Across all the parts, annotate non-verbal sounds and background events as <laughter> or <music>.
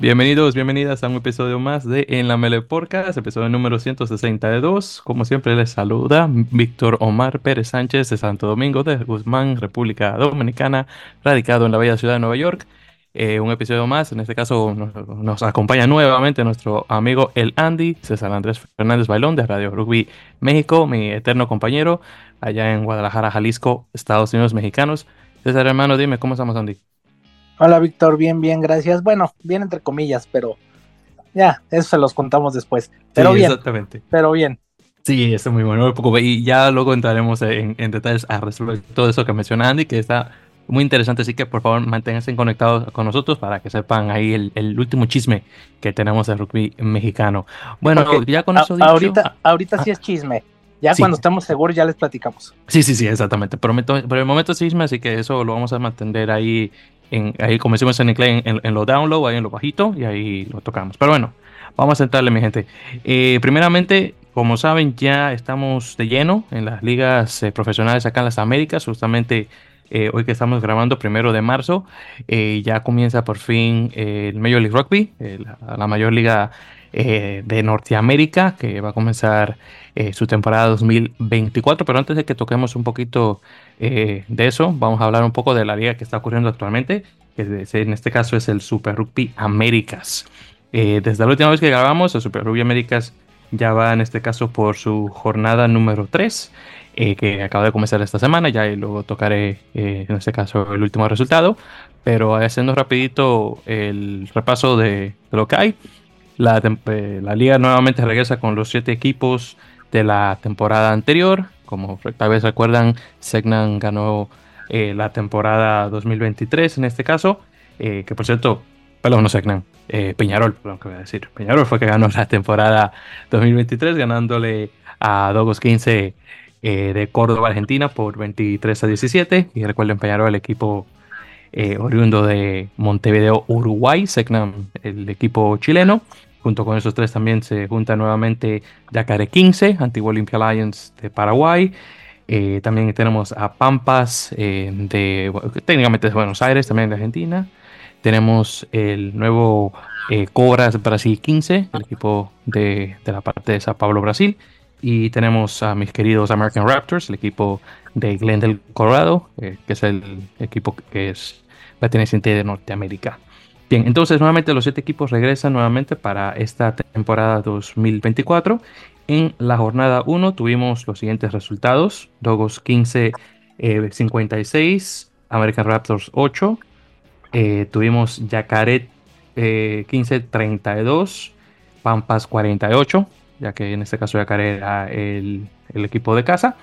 Bienvenidos, bienvenidas a un episodio más de En la Mele Podcast, episodio número 162. Como siempre les saluda Víctor Omar Pérez Sánchez de Santo Domingo de Guzmán, República Dominicana, radicado en la bella ciudad de Nueva York. Eh, un episodio más, en este caso nos, nos, acompaña nuevamente nuestro amigo el Andy, César Andrés Fernández Bailón de Radio Rugby México, mi eterno compañero allá en Guadalajara, Jalisco, Estados Unidos mexicanos. César hermano, dime, ¿cómo estamos Andy? Hola Víctor, bien, bien, gracias. Bueno, bien entre comillas, pero ya, eso se los contamos después. Pero bien. Exactamente. Pero bien. Sí, está muy bueno. Y ya luego entraremos en, detalles a resolver todo eso que menciona Andy, que está muy interesante. Así que por favor manténganse conectados con nosotros para que sepan ahí el, último chisme que tenemos de rugby mexicano. Bueno, ya con eso dicho, Ahorita, ahorita sí ah, es chisme. Ya cuando estamos seguros ya les platicamos. Sí, sí, sí, exactamente. Por, por el momento es chisme, así que eso lo vamos a mantener ahí ahí como decimos en inglés, en, lo download, ahí en lo bajito, y ahí lo tocamos. Pero bueno, vamos a entrarle, mi gente. Eh, primeramente, como saben, ya estamos de lleno en las ligas eh, profesionales acá en las Américas, justamente eh, hoy que estamos grabando, primero de marzo, ya comienza por fin el Major League Rugby, la, la, mayor liga de Norteamérica, que va a comenzar su temporada 2024. Pero antes de que toquemos un poquito eh, de eso, vamos a hablar un poco de la liga que está ocurriendo actualmente, que en este caso es el Super Rugby Américas. Eh, desde la última vez que grabamos, el Super Rugby Américas ya va en este caso por su jornada número 3, eh, que acaba de comenzar esta semana, ya y luego tocaré en este caso el último resultado, pero haciendo rapidito el repaso de, lo que hay, la, la liga nuevamente regresa con los siete equipos de la temporada anterior, como tal vez recuerdan, Segnan ganó eh, la temporada 2023 en este caso, eh, que por cierto, perdón, no Segnan, eh, Peñarol, perdón, que voy a decir. Peñarol fue que ganó la temporada 2023 ganándole a Dogos 15 de Córdoba, Argentina por 23 a 17. Y recuerden, Peñarol, el equipo oriundo de Montevideo, Uruguay, Segnan, el equipo chileno. Junto con esos tres también se junta nuevamente Yacaré 15, antiguo Olympia Lions de Paraguay. Eh, también tenemos a Pampas, eh, de, técnicamente de Buenos Aires, también de Argentina. Tenemos el nuevo eh, Cobras Brasil 15, el equipo de, la parte de Sao Paulo, Brasil. Y tenemos a mis queridos American Raptors, el equipo de Glendale, Colorado, que es el equipo que es perteneciente de Norteamérica. Bien, entonces nuevamente los siete equipos regresan nuevamente para esta temporada 2024. En la jornada 1 tuvimos los siguientes resultados. Dogos 15, 56, eh, American Raptors 8. Eh, tuvimos Yacaret 15, 32, Pampas 48, ya que en este caso Yacaret era el, equipo de casa.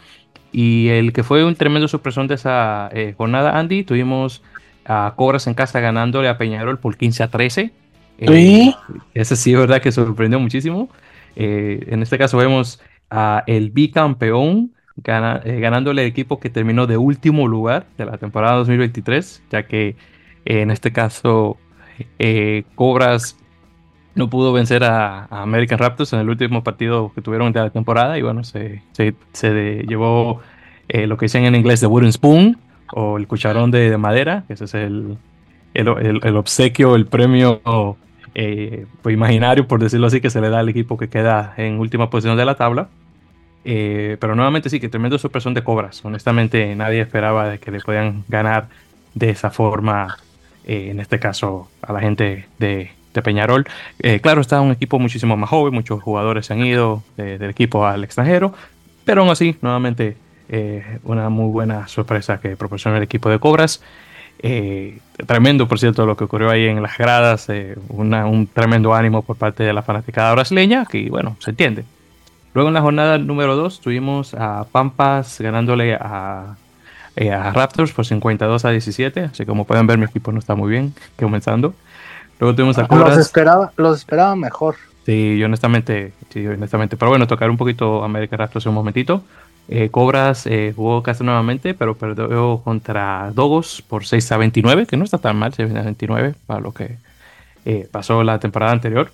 Y el que fue un tremendo supresón de esa eh, jornada, Andy, tuvimos a Cobras en casa ganándole a Peñarol por 15 a 13. Eh, ese sí es verdad que sorprendió muchísimo. Eh, en este caso vemos a el bicampeón eh, ganándole el equipo que terminó de último lugar de la temporada 2023, ya que en este caso Cobras no pudo vencer a, American Raptors en el último partido que tuvieron de la temporada y bueno, se, se, llevó lo que dicen en inglés de Wooden Spoon, o el cucharón de, madera, ese es el, el, obsequio, el premio eh, pues, imaginario, por decirlo así, que se le da al equipo que queda en última posición de la tabla. Eh, pero nuevamente sí, que tremendo sorpresión de cobras. Honestamente, nadie esperaba de que le puedan ganar de esa forma, eh, en este caso, a la gente de, de Peñarol. claro, está un equipo muchísimo más joven, muchos jugadores se han ido del equipo al extranjero, pero aún así, nuevamente, eh, una muy buena sorpresa que proporciona el equipo de Cobras. Eh, tremendo, por cierto, lo que ocurrió ahí en las gradas, eh, un tremendo ánimo por parte de la fanaticada brasileña, que bueno, se entiende. Luego en la jornada número 2 tuvimos a Pampas ganándole a, a, Raptors por 52 a 17, así como pueden ver mi equipo no está muy bien comenzando. Luego tuvimos a Cobras. Los esperaba, los esperaba mejor. Sí, yo honestamente, sí, honestamente, pero bueno, tocar un poquito América Raptors un momentito. Eh, Cobras eh, jugó casi nuevamente, pero perdió contra Dogos por 6 a 29, que no está tan mal, 6 a 29 para lo que eh, pasó la temporada anterior.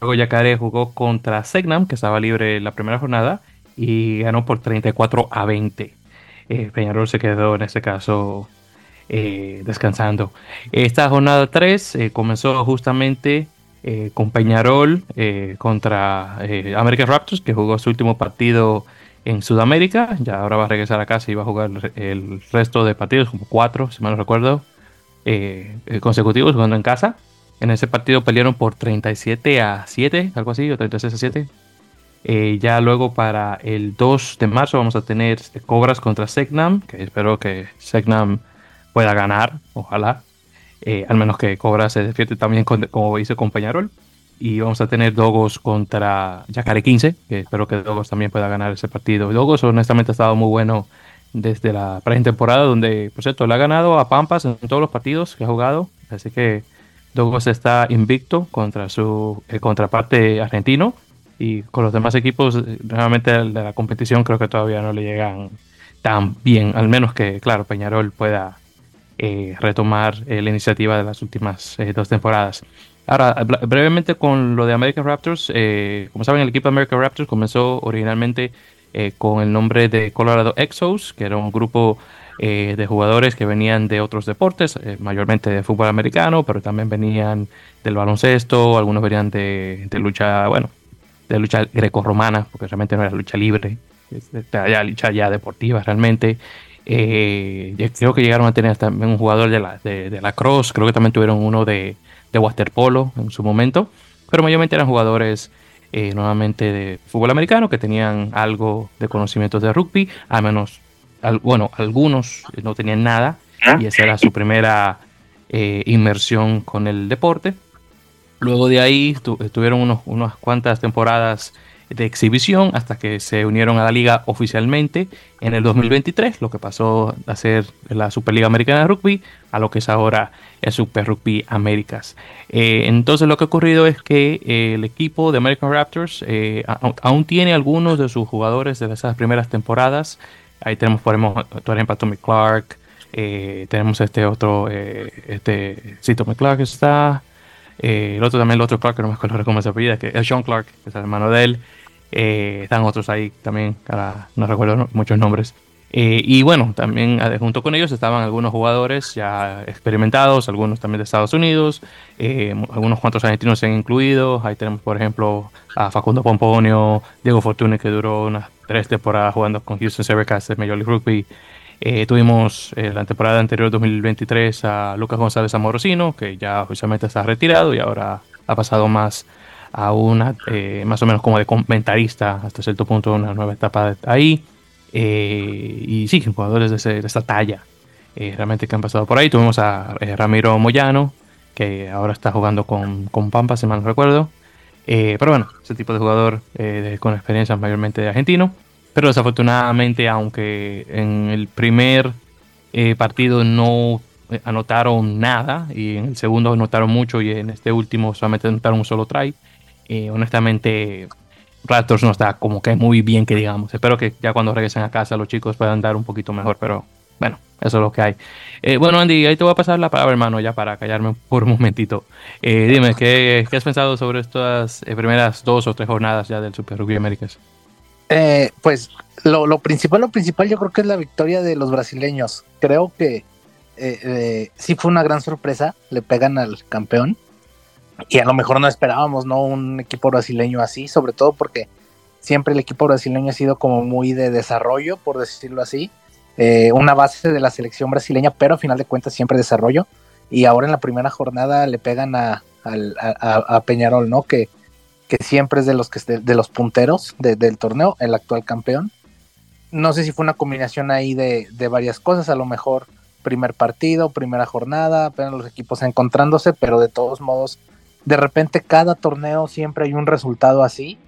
Luego Yacare jugó contra Segnam, que estaba libre la primera jornada, y ganó por 34 a 20. Peñarol se quedó en este caso descansando. Esta jornada 3 comenzó justamente con Peñarol contra American Raptors, que jugó su último partido en Sudamérica. Ya ahora va a regresar a casa y va a jugar el resto de partidos, como cuatro, si mal no recuerdo, consecutivos jugando en casa. En ese partido pelearon por 37 a 7, algo así, o 36 a 7. ya luego para el 2 de marzo vamos a tener Cobras contra Segnam, que espero que Segnam pueda ganar, ojalá. Eh, al menos que Cobra se defiende también como hizo con Peñarol. Y vamos a tener Dogos contra Yacare 15, que espero que Dogos también pueda ganar ese partido. Dogos honestamente ha estado muy bueno desde la pretemporada, donde, por cierto, le ha ganado a Pampas en todos los partidos que ha jugado. Así que Dogos está invicto contra su eh, contraparte argentino. Y con los demás equipos, realmente de la competición creo que todavía no le llegan tan bien. Al menos que, claro, Peñarol pueda eh, retomar eh, la iniciativa de las últimas eh, dos temporadas. Ahora, brevemente con lo de American Raptors, como saben, el equipo de American Raptors comenzó originalmente con el nombre de Colorado Exos, que era un grupo de jugadores que venían de otros deportes, mayormente de fútbol americano, pero también venían del baloncesto, algunos venían de, lucha, bueno, de lucha greco-romana, porque realmente no era lucha libre, era lucha ya deportiva realmente. Eh, creo que llegaron a tener también un jugador de la, de, la Cross, creo que también tuvieron uno de, de waterpolo en su momento, pero mayormente eran jugadores eh, nuevamente de fútbol americano que tenían algo de conocimientos de rugby, al menos, bueno, algunos no tenían nada ¿Ah? y esa era su primera eh, inmersión con el deporte. Luego de ahí tuvieron unos, unas cuantas temporadas de exhibición hasta que se unieron a la liga oficialmente en el 2023, lo que pasó a ser la Superliga Americana de Rugby a lo que es ahora el Super Rugby Américas. Eh, entonces lo que ha ocurrido es que eh, el equipo de American Raptors eh, aún tiene algunos de sus jugadores de esas primeras temporadas. Ahí tenemos, por ejemplo, a Tommy Clark, tenemos este otro, este, sí, Tommy Clark está, el otro también, el otro Clark, que no me acuerdo cómo se apellida, que es Sean Clark, que es el hermano de él. Eh, están otros ahí también, no recuerdo muchos nombres. Eh, y bueno, también eh, junto con ellos estaban algunos jugadores ya experimentados, algunos también de Estados Unidos, algunos cuantos argentinos se han incluido. Ahí tenemos, por ejemplo, a Facundo Pomponio, Diego Fortune, que duró unas tres temporadas jugando con Houston Sabercats de Major League Rugby. tuvimos la temporada anterior, 2023, a Lucas González Amorosino, que ya oficialmente está retirado y ahora ha pasado más a una, eh, más o menos como de comentarista hasta cierto punto, una nueva etapa ahí. Eh, y sí, jugadores de, esta talla eh, realmente que han pasado por ahí. Tuvimos a Ramiro Moyano, que ahora está jugando con, con Pampa, si mal no recuerdo. pero bueno, ese tipo de jugador con experiencia mayormente de argentino. Pero desafortunadamente, aunque en el primer partido no anotaron nada y en el segundo anotaron mucho y en este último solamente anotaron un solo try, eh, honestamente, Raptors no está como que muy bien que digamos. Espero que ya cuando regresen a casa los chicos puedan dar un poquito mejor, pero bueno, eso es lo que hay. Eh, bueno, Andy, ahí te voy a pasar la palabra, hermano, ya para callarme <laughs> por un momentito. Eh, dime, ¿qué, has pensado sobre estas primeras dos o tres jornadas ya del Super Rugby Américas? pues lo, principal, lo principal yo creo que es la victoria de los brasileños. Creo que sí fue una gran sorpresa, le pegan al campeón y a lo mejor no esperábamos, ¿no? Un equipo brasileño así, sobre todo porque siempre el equipo brasileño ha sido como muy de desarrollo, por decirlo así. Eh, una base de la selección brasileña, pero a final de cuentas siempre desarrollo. Y ahora en la primera jornada le pegan a, Peñarol, ¿no? Que, que, siempre es de los, que, de, los punteros del torneo, el actual campeón. No sé si fue una combinación ahí de, de varias cosas, a lo mejor primer partido, primera jornada, apenas los equipos encontrándose, pero de todos modos de repente cada torneo siempre hay un resultado así.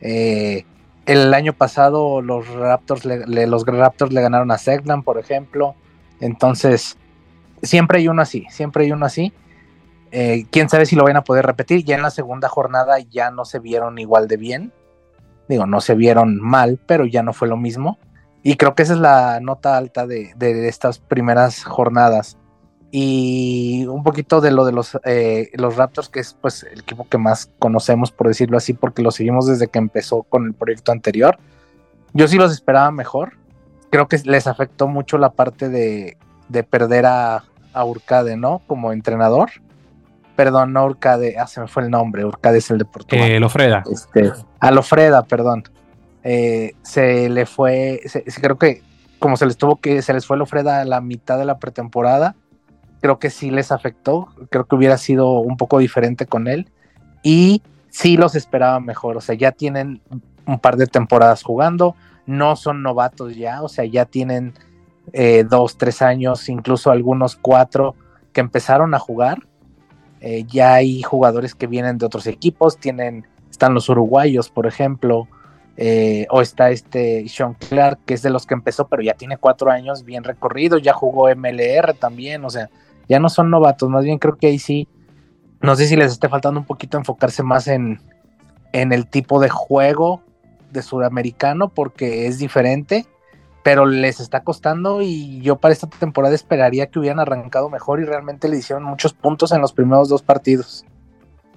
Eh, el año pasado los Raptors le, Raptors le ganaron a Segland, por ejemplo. Entonces, siempre hay uno así, siempre hay uno así. Eh, quién sabe si lo van a poder repetir. Ya en la segunda jornada ya no se vieron igual de bien. Digo, no se vieron mal, pero ya no fue lo mismo. Y creo que esa es la nota alta de estas primeras jornadas y un poquito de lo de los, eh, los Raptors, que es pues el equipo que más conocemos, por decirlo así, porque lo seguimos desde que empezó con el proyecto anterior. Yo sí los esperaba mejor. Creo que les afectó mucho la parte de, de perder a, a Urcade, ¿no? Como entrenador. perdón, no Urcade, ah, se me fue el nombre, Urcade es el de Portugal. Eh, Lofreda. Este, a Lofreda, perdón. Eh, se le fue, creo que como se les tuvo que, se les fue Lofreda a la mitad de la pretemporada, creo que sí les afectó, creo que hubiera sido un poco diferente con él y sí los esperaba mejor, o sea, ya tienen un par de temporadas jugando, no son novatos ya, o sea, ya tienen eh, dos, tres años, incluso algunos cuatro que empezaron a jugar. Eh, ya hay jugadores que vienen de otros equipos, tienen, están los uruguayos, por ejemplo, eh, o está este Sean Clark, que es de los que empezó, pero ya tiene cuatro años bien recorrido, ya jugó MLR también, o sea, ya no son novatos, más bien creo que ahí sí, no sé si les esté faltando un poquito enfocarse más en, en el tipo de juego de sudamericano, porque es diferente, pero les está costando y yo para esta temporada esperaría que hubieran arrancado mejor y realmente le hicieron muchos puntos en los primeros dos partidos.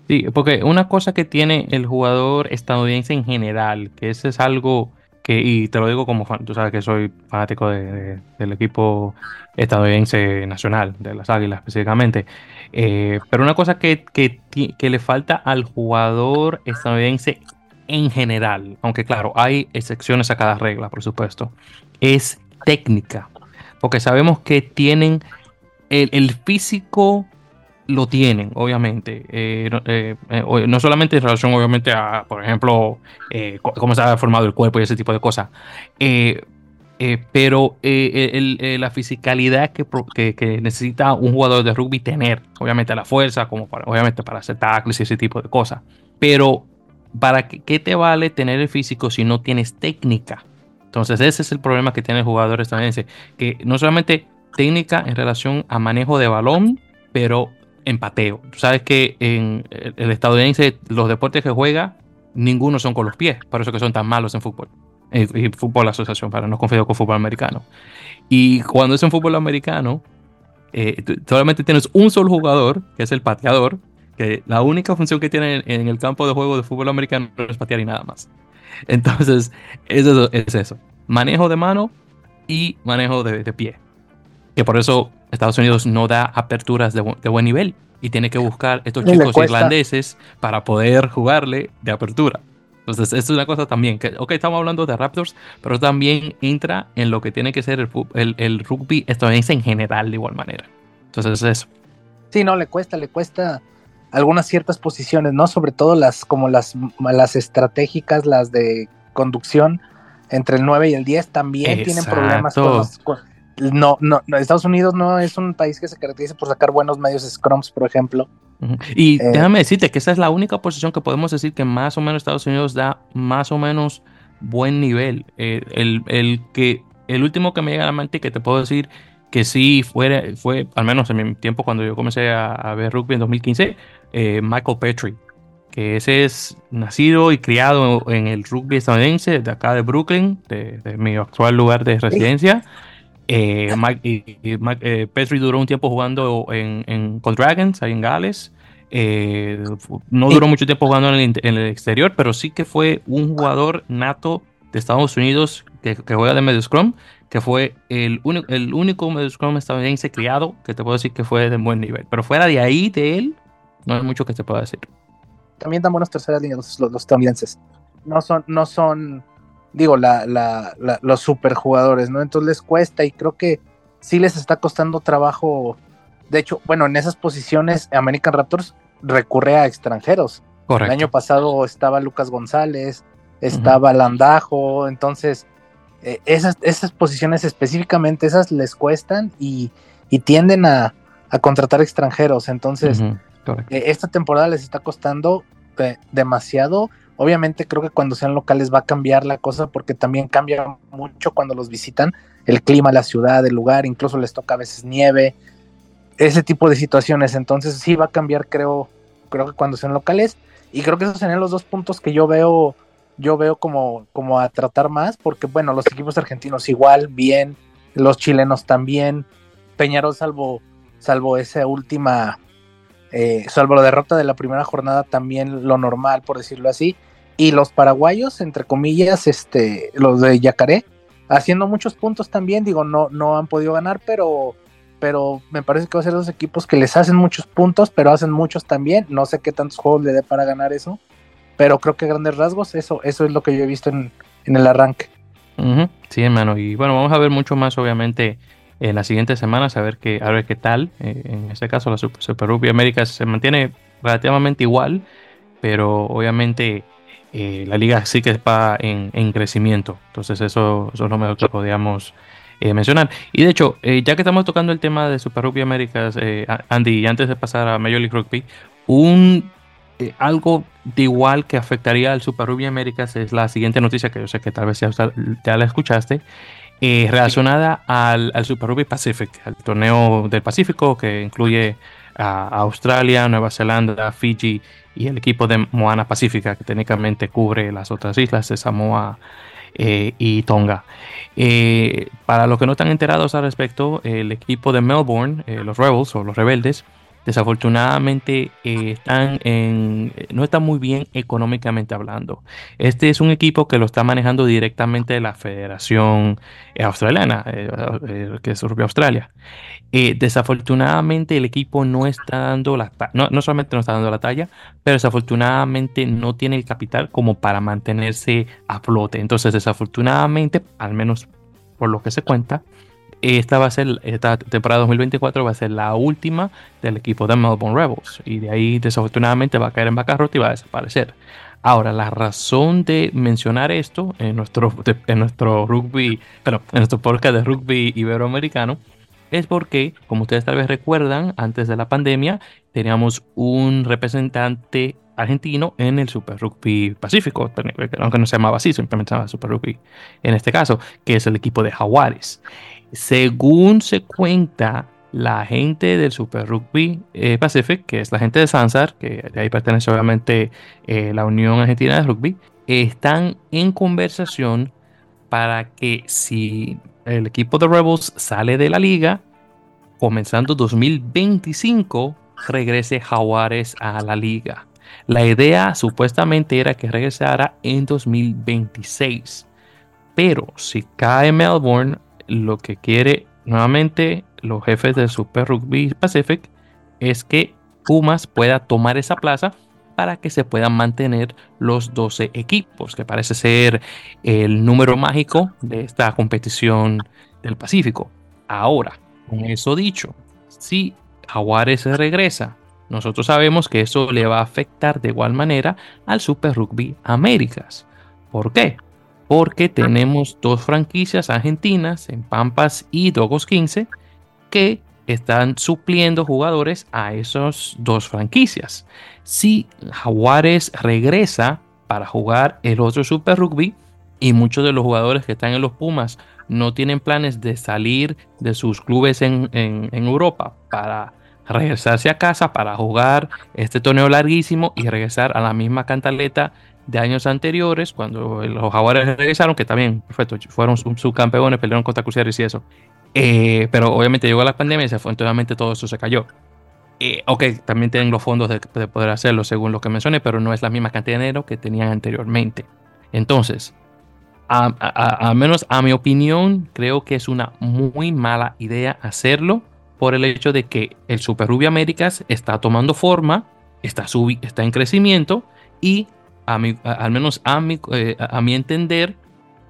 Sí, porque una cosa que tiene el jugador estadounidense en general, que ese es algo y te lo digo como fan, tú sabes que soy fanático de, del equipo estadounidense nacional, de las Águilas específicamente, eh, pero una cosa que, que, que le falta al jugador estadounidense en general, aunque claro, hay excepciones a cada regla, por supuesto, es técnica, porque sabemos que tienen el, el físico lo tienen, obviamente. Eh, eh, eh, no solamente en relación, obviamente, a, por ejemplo, cómo se ha formado el cuerpo y ese tipo de cosas. pero la fisicalidad que, que, necesita un jugador de rugby tener, obviamente la fuerza, como para, obviamente para hacer tackles y ese tipo de cosas. Pero, ¿para qué, qué te vale tener el físico si no tienes técnica? Entonces, ese es el problema que tiene el jugador estadounidense, que no solamente técnica en relación a manejo de balón, pero empateo. Tú sabes que en el estadounidense los deportes que juega, ninguno son con los pies, por eso que son tan malos en fútbol. Y fútbol asociación, para no confundir con fútbol americano. Y cuando es en fútbol americano, eh, solamente tienes un solo jugador, que es el pateador, que la única función que tiene en el campo de juego de fútbol americano es patear y nada más. Entonces, eso es eso. Manejo de mano y manejo de, de pie. Que por eso Estados Unidos no da aperturas de, buen nivel y tiene que buscar estos chicos irlandeses para poder jugarle de apertura. Entonces, es una cosa también, que, ok, estamos hablando de Raptors, pero también entra en lo que tiene que ser el, el, rugby estadounidense en general de igual manera. Entonces, es eso. Sí, no, le cuesta, le cuesta algunas ciertas posiciones, ¿no? Sobre todo las como las, las estratégicas, las de conducción entre el 9 y el 10 también tienen problemas con los, no, no, Estados Unidos no es un país que se caracteriza por sacar buenos medios scrums, por ejemplo. Y eh, déjame decirte que esa es la única posición que podemos decir que más o menos Estados Unidos da más o menos buen nivel. Eh, el, que, el último que me llega a la mente que te puedo decir que sí fue, fue al menos en mi tiempo cuando yo comencé a, ver rugby en 2015, eh, Michael Petrie, que ese es nacido y criado en el rugby estadounidense de acá de Brooklyn, de, de mi actual lugar de residencia. Eh, eh, Petri duró un tiempo jugando en, en Dragons, ahí en Gales. Eh, no duró mucho tiempo jugando en el, exterior, pero sí que fue un jugador nato de Estados Unidos que, juega de medio scrum, que fue el, único, el único medio scrum estadounidense criado que te puedo decir que fue de buen nivel. Pero fuera de ahí, de él, no hay mucho que te pueda decir. También dan buenas terceras líneas los, los estadounidenses. No son, no son digo, la, la, los superjugadores, ¿no? Entonces les cuesta y creo que sí les está costando trabajo. De hecho, bueno, en esas posiciones American Raptors recurre a extranjeros. El año pasado estaba Lucas González, estaba Landajo, entonces eh, esas, esas posiciones específicamente, esas les cuestan y, tienden a, contratar extranjeros. Entonces, eh, esta temporada les está costando eh, demasiado Obviamente creo que cuando sean locales va a cambiar la cosa porque también cambia mucho cuando los visitan, el clima, la ciudad, el lugar, incluso les toca a veces nieve, ese tipo de situaciones. Entonces sí va a cambiar, creo, creo que cuando sean locales. Y creo que esos serían los dos puntos que yo veo, yo veo como, como a tratar más, porque bueno, los equipos argentinos igual, bien, los chilenos también, Peñarol salvo, salvo esa última, eh, salvo la derrota de la primera jornada, también lo normal, por decirlo así y los paraguayos, entre comillas, este, los de Yacaré, haciendo muchos puntos también, digo, no, no han podido ganar, pero pero me parece que va a ser dos equipos que les hacen muchos puntos, pero hacen muchos también. No sé qué tantos juegos le dé para ganar eso, pero creo que grandes rasgos eso, eso es lo que yo he visto en, el arranque. Sí, hermano. Y bueno, vamos a ver mucho más, obviamente, en las siguientes semanas, a ver qué, a ver qué tal. Eh, en este caso, la Super, Rugby América se mantiene relativamente igual, pero obviamente eh, la liga sí que va en, en crecimiento. Entonces, eso, eso es lo mejor que podíamos eh, mencionar. Y de hecho, eh, ya que estamos tocando el tema de Super Rugby Américas, Andy, antes de pasar a Major League Rugby, un algo de igual que afectaría al Super Rugby Américas es la siguiente noticia que yo sé que tal vez ya, ya la escuchaste, relacionada al, Super Rugby Pacific, al torneo del Pacífico que incluye a Australia, Nueva Zelanda, Fiji y el equipo de Moana Pacífica, que técnicamente cubre las otras islas de Samoa y Tonga. Eh, para los que no están enterados al respecto, el equipo de Melbourne, eh, los Rebels o los Rebeldes, desafortunadamente eh, están en, no están muy bien económicamente hablando. Este es un equipo que lo está manejando directamente la Federación Australiana, que es Australia. desafortunadamente el equipo no está dando la no, no solamente no está dando la talla, pero desafortunadamente no tiene el capital como para mantenerse a flote. Entonces, desafortunadamente, al menos por lo que se cuenta, esta va a ser, esta temporada 2024 va a ser la última del equipo de Melbourne Rebels. Y de ahí, desafortunadamente, va a caer en bancarrota y va a desaparecer. Ahora, la razón de mencionar esto en nuestro, en nuestro rugby, pero en nuestro podcast de rugby iberoamericano, es porque, como ustedes tal vez recuerdan, antes de la pandemia teníamos un representante argentino en el Super Rugby Pacífico, aunque no se llamaba así, simplemente se llamaba Super Rugby en este caso, que es el equipo de Jaguares. Según se cuenta, la gente del Super Rugby eh, Pacific, que es la gente de Sansar, que de ahí pertenece obviamente eh, la Unión Argentina de Rugby, están en conversación para que si el equipo de Rebels sale de la liga, comenzando 2025, regrese Jaguares a la liga. La idea supuestamente era que regresara en 2026. Pero si cae Melbourne, lo que quiere nuevamente los jefes del Super Rugby Pacific es que Pumas pueda tomar esa plaza para que se puedan mantener los 12 equipos, que parece ser el número mágico de esta competición del Pacífico. Ahora, con eso dicho, si Jaguares regresa, nosotros sabemos que eso le va a afectar de igual manera al Super Rugby Américas. ¿Por qué? Porque tenemos dos franquicias argentinas en Pampas y Dogos 15 que están supliendo jugadores a esas dos franquicias. Si Jaguares regresa para jugar el otro Super Rugby y muchos de los jugadores que están en los Pumas no tienen planes de salir de sus clubes en, Europa para regresarse a casa para jugar este torneo larguísimo y regresar a la misma cantaleta de años anteriores, cuando los jaguares regresaron, que también, perfecto, fueron subcampeones, pelearon contra Cruceres y eso. Eh, pero obviamente llegó la pandemia y afortunadamente todo eso se cayó. Eh, ok, también tienen los fondos de, poder hacerlo según lo que mencioné, pero no es la misma cantidad de dinero que tenían anteriormente. Entonces, al menos a mi opinión, creo que es una muy mala idea hacerlo por el hecho de que el Super Rugby Américas está tomando forma, está, está en crecimiento y al menos a mi, eh, a mi entender,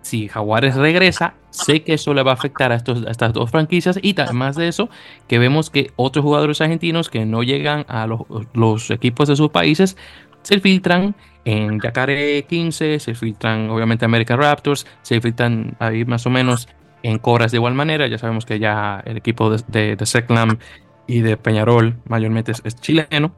si Jaguares regresa, sé que eso le va a afectar a, estos, estas dos franquicias y además de eso, que vemos que otros jugadores argentinos que no llegan a los, equipos de sus países se filtran en Yacaré 15, se filtran obviamente American Raptors, se filtran ahí más o menos en Cobras de igual manera. Ya sabemos que ya el equipo de, de, Seclam y de Peñarol mayormente es, chileno.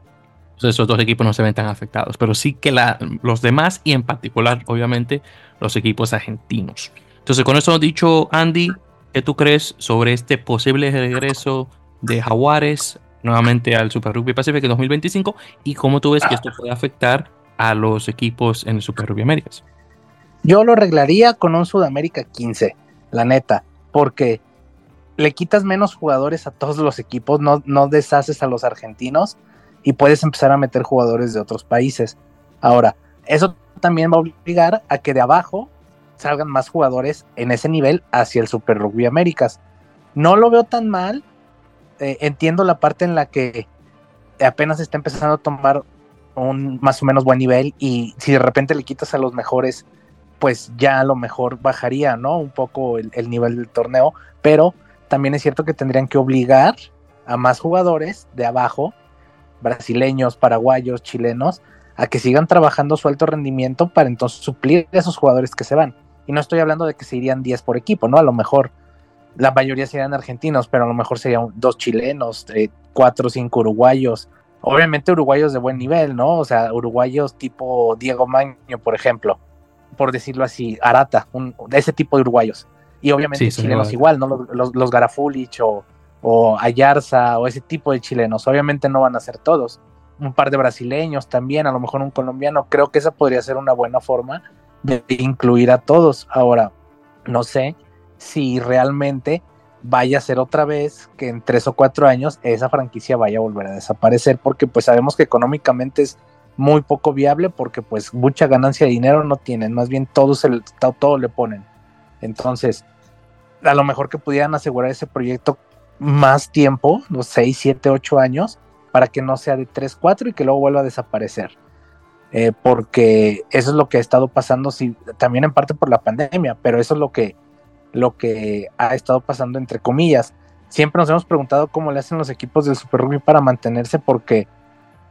Entonces esos dos equipos no se ven tan afectados, pero sí que la, los demás y en particular obviamente los equipos argentinos. Entonces, con eso dicho, Andy, ¿qué tú crees sobre este posible regreso de Jaguares nuevamente al Super Rugby Pacific en 2025? ¿Y cómo tú ves que esto puede afectar a los equipos en el Super Rugby Américas? Yo lo arreglaría con un Sudamérica 15, la neta, porque le quitas menos jugadores a todos los equipos, no, no deshaces a los argentinos y puedes empezar a meter jugadores de otros países. Ahora, eso también va a obligar a que de abajo salgan más jugadores en ese nivel hacia el Super Rugby Américas. No lo veo tan mal eh, entiendo la parte en la que apenas está empezando a tomar un más o menos buen nivel y si de repente le quitas a los mejores, pues ya a lo mejor bajaría, ¿no? Un poco el, nivel del torneo, pero también es cierto que tendrían que obligar a más jugadores de abajo, brasileños, paraguayos, chilenos, a que sigan trabajando su alto rendimiento para entonces suplir a esos jugadores que se van. Y no estoy hablando de que se irían 10 por equipo, ¿no? A lo mejor la mayoría serían argentinos, pero a lo mejor serían dos chilenos, eh, cuatro o cinco uruguayos, obviamente uruguayos de buen nivel, ¿no? O sea, uruguayos tipo Diego Maño, por ejemplo, por decirlo así, Arata, un, ese tipo de uruguayos. Y obviamente chilenos igual, ¿no? Los, los, Garafulich o, o Ayarza o ese tipo de chilenos, obviamente no van a ser todos. Un par de brasileños también, a lo mejor un colombiano, creo que esa podría ser una buena forma de incluir a todos. Ahora, no sé si realmente vaya a ser otra vez que en tres o cuatro años esa franquicia vaya a volver a desaparecer porque pues sabemos que económicamente es muy poco viable porque pues mucha ganancia de dinero no tienen, más bien todo, se, todo le ponen. Entonces, a lo mejor que pudieran asegurar ese proyecto más tiempo, los seis, siete, ocho años, para que no sea de tres, cuatro y que luego vuelva a desaparecer. Eh, porque eso es lo que ha estado pasando, sí, también en parte por la pandemia, pero eso es lo que lo que ha estado pasando entre comillas. Siempre nos hemos preguntado cómo le hacen los equipos del Super Rugby para mantenerse porque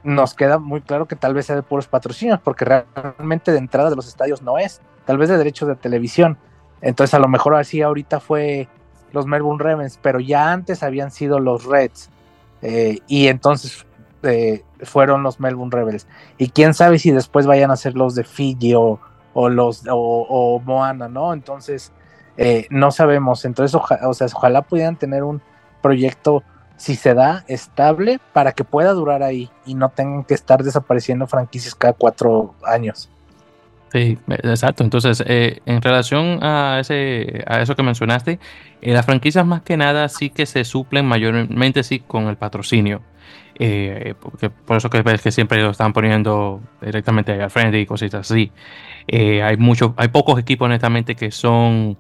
nos queda muy claro que tal vez sea de puros patrocinios, porque realmente de entrada de los estadios no es, tal vez de derechos de televisión. Entonces a lo mejor así ahorita fue los Melbourne Ravens, pero ya antes habían sido los Reds eh, y entonces eh, fueron los Melbourne Rebels. Y quién sabe si después vayan a ser los de Fiji o, los o Moana, ¿no? Entonces eh, no sabemos. Entonces, o sea, ojalá pudieran tener un proyecto, si se da, estable para que pueda durar ahí y no tengan que estar desapareciendo franquicias cada cuatro años. Sí, exacto. Entonces, eh, en relación a, ese, a eso que mencionaste, eh, las franquicias más que nada sí que se suplen mayormente sí con el patrocinio. porque por eso que ves que siempre lo están poniendo directamente al frente y cositas así. hay muchos, hay pocos equipos honestamente que son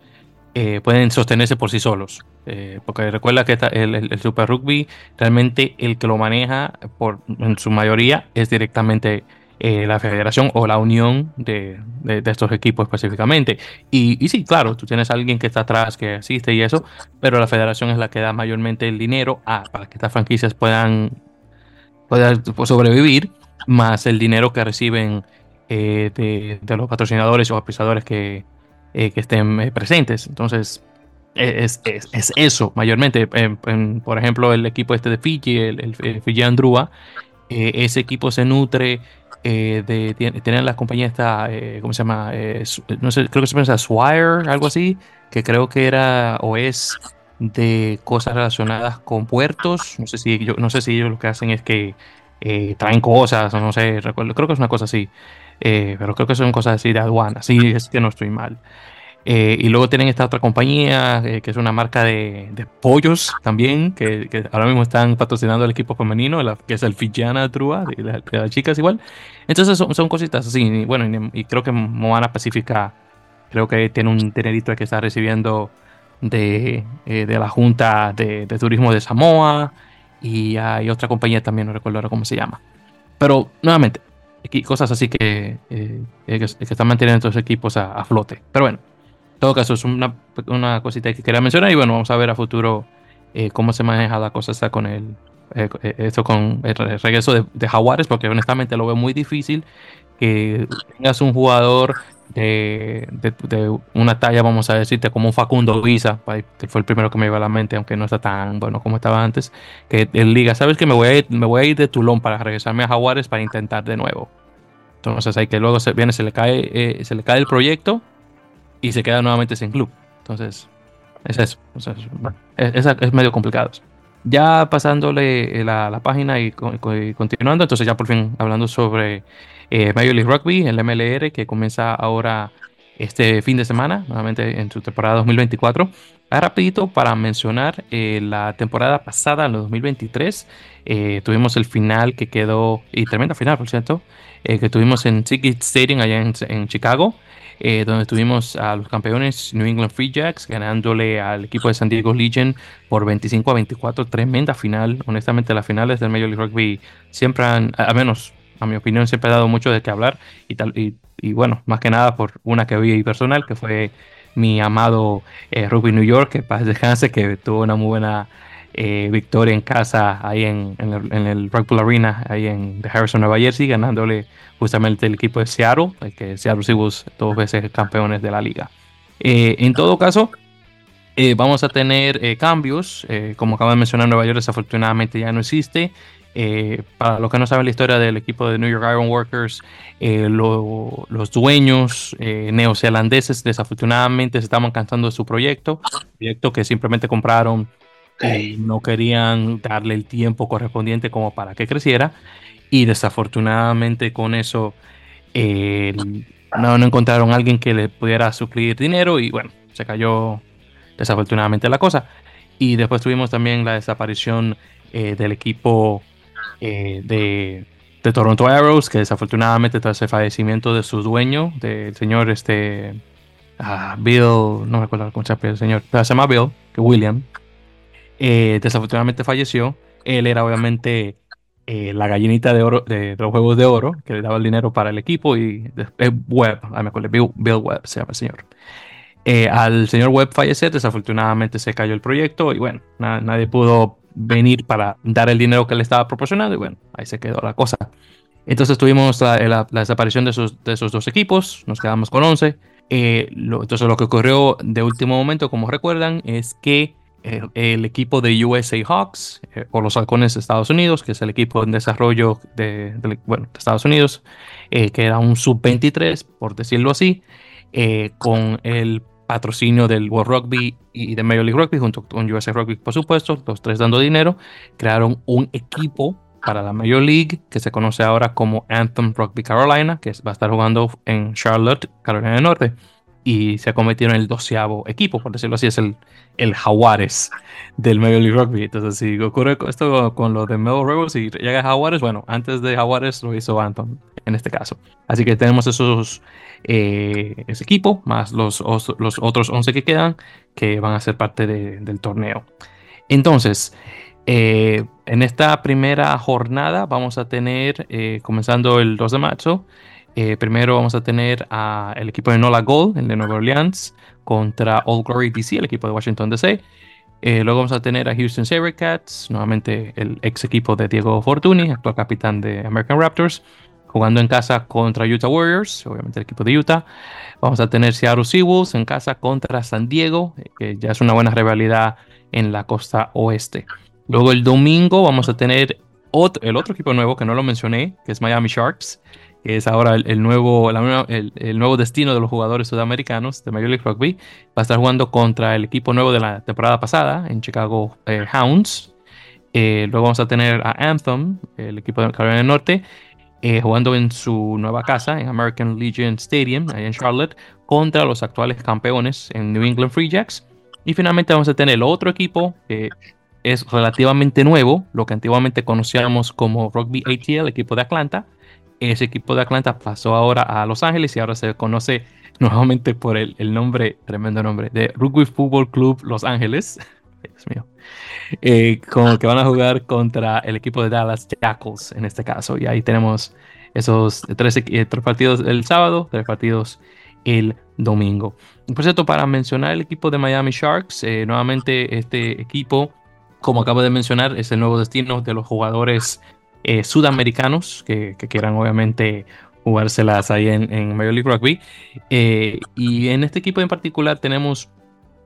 eh, pueden sostenerse por sí solos. Eh, porque recuerda que el, Super Rugby realmente el que lo maneja por, en su mayoría es directamente eh, la federación o la unión de, estos equipos específicamente. Y, y, sí, claro, tú tienes a alguien que está atrás, que asiste y eso, pero la federación es la que da mayormente el dinero para que estas franquicias puedan, puedan sobrevivir, más el dinero que reciben de, los patrocinadores o apisadores que, eh, que estén eh, presentes. Entonces, e, es, eso mayormente. por ejemplo, el equipo este de Fiji, el, Fiji Andrua, eh, ese equipo se nutre de tener la compañía esta, ¿cómo se llama? no sé, creo que se piensa Swire, algo así, que creo que era o es de cosas relacionadas con puertos. No sé si, yo, no sé si ellos lo que hacen es que traen cosas, no sé, recuerdo, creo que es una cosa así. Eh, pero creo que son cosas así de aduana, sí, es que no estoy mal. Eh, y luego tienen esta otra compañía eh, que es una marca de, pollos también, que, ahora mismo están patrocinando el equipo femenino, que es el Fijiana Trua, de, las chicas igual. Entonces son, cositas así. Y, bueno, y, creo que Moana Pacífica, creo que tiene un dinerito que está recibiendo de, la Junta de, Turismo de Samoa. Y hay otra compañía también, no recuerdo ahora cómo se llama. Pero nuevamente, cosas así que, eh, que, están manteniendo estos equipos a, flote. Pero bueno, en todo caso, es una, una, cosita que quería mencionar y bueno, vamos a ver a futuro eh, cómo se maneja la cosa está con el, eh, esto con el regreso de, de, Jaguares, porque honestamente lo veo muy difícil que tengas un jugador de, de, una talla, vamos a decirte, como un Facundo Visa, fue el primero que me iba a la mente, aunque no está tan bueno como estaba antes, que él diga, sabes que me voy a ir, me voy a ir de Tulón para regresarme a Jaguares para intentar de nuevo. Entonces hay que luego se viene, se le cae, eh, se le cae el proyecto y se queda nuevamente sin club. Entonces, es eso. es, es, medio complicado. Ya pasándole la, la página y, y, continuando, entonces ya por fin hablando sobre eh, Major League Rugby, el MLR, que comienza ahora este fin de semana, nuevamente en su temporada 2024. Ah, rapidito para mencionar eh, la temporada pasada, en el 2023, eh, tuvimos el final que quedó, y tremenda final, por cierto, que tuvimos en Ticket Stadium allá en, Chicago. Eh, donde tuvimos a los campeones New England Free Jacks ganándole al equipo de San Diego Legion por 25 a 24. Tremenda final. Honestamente, las finales del Major League Rugby siempre han, al menos a mi opinión, siempre ha dado mucho de qué hablar. Y, tal, y, bueno, más que nada por una que vi personal, que fue mi amado eh, Rugby New York, que para descanse, que tuvo una muy buena eh, victoria en casa ahí en, el, en Arena, ahí en Harrison, Nueva Jersey, ganándole justamente el equipo de Seattle, que Seattle Seahawks dos veces campeones de la liga. Eh, en todo caso, eh, vamos a tener cambios, como acabo de mencionar, Nueva York desafortunadamente ya no existe. para los que no saben la historia del equipo de New York Iron Workers, los dueños neozelandeses desafortunadamente se estaban cansando de su proyecto, proyecto que simplemente compraron no querían darle el tiempo correspondiente como para que creciera. Y desafortunadamente con eso no, encontraron a alguien que le pudiera suplir dinero y bueno, se cayó desafortunadamente la cosa. Y después tuvimos también la desaparición eh, del equipo eh, de, de, Toronto Arrows, que desafortunadamente tras el fallecimiento de su dueño, del señor este, ah, Bill, no me acuerdo cómo se llama el señor, se llama Bill, que William, eh, desafortunadamente falleció. Él era obviamente eh, la gallinita de oro de, los juegos de oro que le daba el dinero para el equipo y después Webb, me acuerdo, Bill, Webb se llama el señor. Eh, al señor Webb fallecer, desafortunadamente se cayó el proyecto y bueno, nadie pudo venir para dar el dinero que le estaba proporcionando y bueno, ahí se quedó la cosa. Entonces tuvimos la, desaparición de esos, de esos, dos equipos, nos quedamos con 11. entonces lo que ocurrió de último momento, como recuerdan, es que el, equipo de USA Hawks eh, o los halcones de Estados Unidos, que es el equipo en desarrollo de, bueno, de Estados Unidos, eh, que era un sub-23, por decirlo así, eh, con el patrocinio del World Rugby y de Major League Rugby, junto con USA Rugby, por supuesto, los tres dando dinero, crearon un equipo para la Major League que se conoce ahora como Anthem Rugby Carolina, que va a estar jugando en Charlotte, Carolina del Norte y se ha convertido en el doceavo equipo, por decirlo así, es el, el Jaguares del Major League Rugby. Entonces, si ocurre esto con lo de Mel Rebels y llega Jaguares, bueno, antes de Jaguares lo hizo Anton en este caso. Así que tenemos esos, eh, ese equipo, más los, los otros 11 que quedan, que van a ser parte del torneo. Entonces, eh, en esta primera jornada vamos a tener, eh, comenzando el 2 de marzo, eh, primero vamos a tener al equipo de Nola Gold, el de Nueva Orleans, contra All Glory DC, el equipo de Washington DC. Eh, luego vamos a tener a Houston Sabercats, nuevamente el ex equipo de Diego Fortuny, actual capitán de American Raptors, jugando en casa contra Utah Warriors, obviamente el equipo de Utah. Vamos a tener Seattle Seawolves en casa contra San Diego, eh, que ya es una buena rivalidad en la costa oeste. Luego el domingo vamos a tener el otro equipo nuevo que no lo mencioné, que es Miami Sharks, que es ahora el, nuevo, el, nuevo destino de los jugadores sudamericanos de Major League Rugby. Va a estar jugando contra el equipo nuevo de la temporada pasada en Chicago eh, Hounds. Eh, luego vamos a tener a Anthem, el equipo de Carolina del Norte, eh, jugando en su nueva casa, en American Legion Stadium, ahí en Charlotte, contra los actuales campeones en New England Free Jacks. Y finalmente vamos a tener el otro equipo que es relativamente nuevo, lo que antiguamente conocíamos como Rugby ATL, equipo de Atlanta, ese equipo de Atlanta pasó ahora a Los Ángeles y ahora se conoce nuevamente por el, nombre, tremendo nombre, de Rugby Football Club Los Ángeles. <laughs> Dios mío. Eh, con que van a jugar contra el equipo de Dallas Jackals en este caso. Y ahí tenemos esos tres, eh, partidos el sábado, tres partidos el domingo. Por cierto, para mencionar el equipo de Miami Sharks, eh, nuevamente este equipo, como acabo de mencionar, es el nuevo destino de los jugadores eh, sudamericanos que, quieran obviamente jugárselas ahí en, en Major League Rugby. Eh, y en este equipo en particular tenemos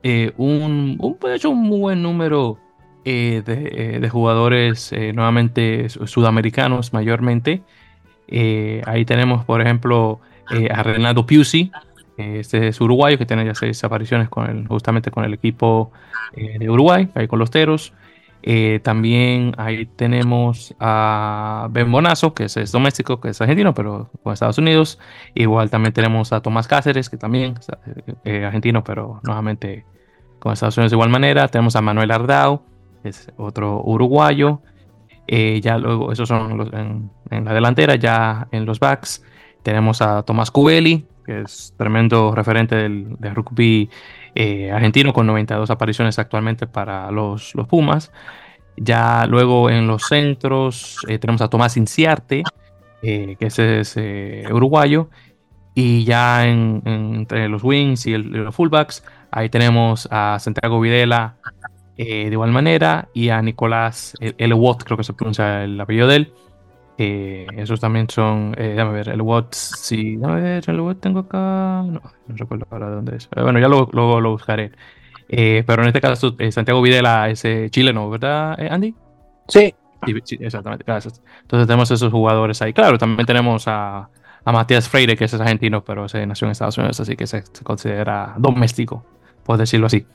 eh, un, un, hecho, un buen número de, jugadores nuevamente sudamericanos mayormente. ahí tenemos, por ejemplo, a Renato Piusi, este es uruguayo que tiene ya seis apariciones con el, justamente con el equipo de Uruguay, ahí con los Teros. Eh, también ahí tenemos a Ben Bonazo, que es, doméstico, que es argentino, pero con Estados Unidos. Igual también tenemos a Tomás Cáceres, que también es eh, argentino, pero nuevamente con Estados Unidos de igual manera. Tenemos a Manuel Ardao, que es otro uruguayo. Eh, ya luego, esos son en, la delantera, ya en los backs. Tenemos a Tomás Cubeli, que es tremendo referente del, rugby eh, argentino con 92 apariciones actualmente para los, los Pumas. Ya luego en los centros eh, tenemos a Tomás Inciarte, que ese es uruguayo. Y ya entre los wings y los fullbacks, ahí tenemos a Santiago Videla de igual manera y a Nicolás L. Watt, creo que se pronuncia el apellido de él. Eh, esos también son, eh, déjame ver, el Watts, sí, déjame ver, el Watts tengo acá, no, no recuerdo ahora de dónde es. Eh, bueno, ya lo, lo, buscaré. Eh, pero en este caso, Santiago Videla es chileno, ¿verdad, Andy? Sí. sí. exactamente, gracias. Entonces tenemos esos jugadores ahí. Claro, también tenemos a, a Matías Freire, que es argentino, pero se nació en Estados Unidos, así que se, considera doméstico, por decirlo así.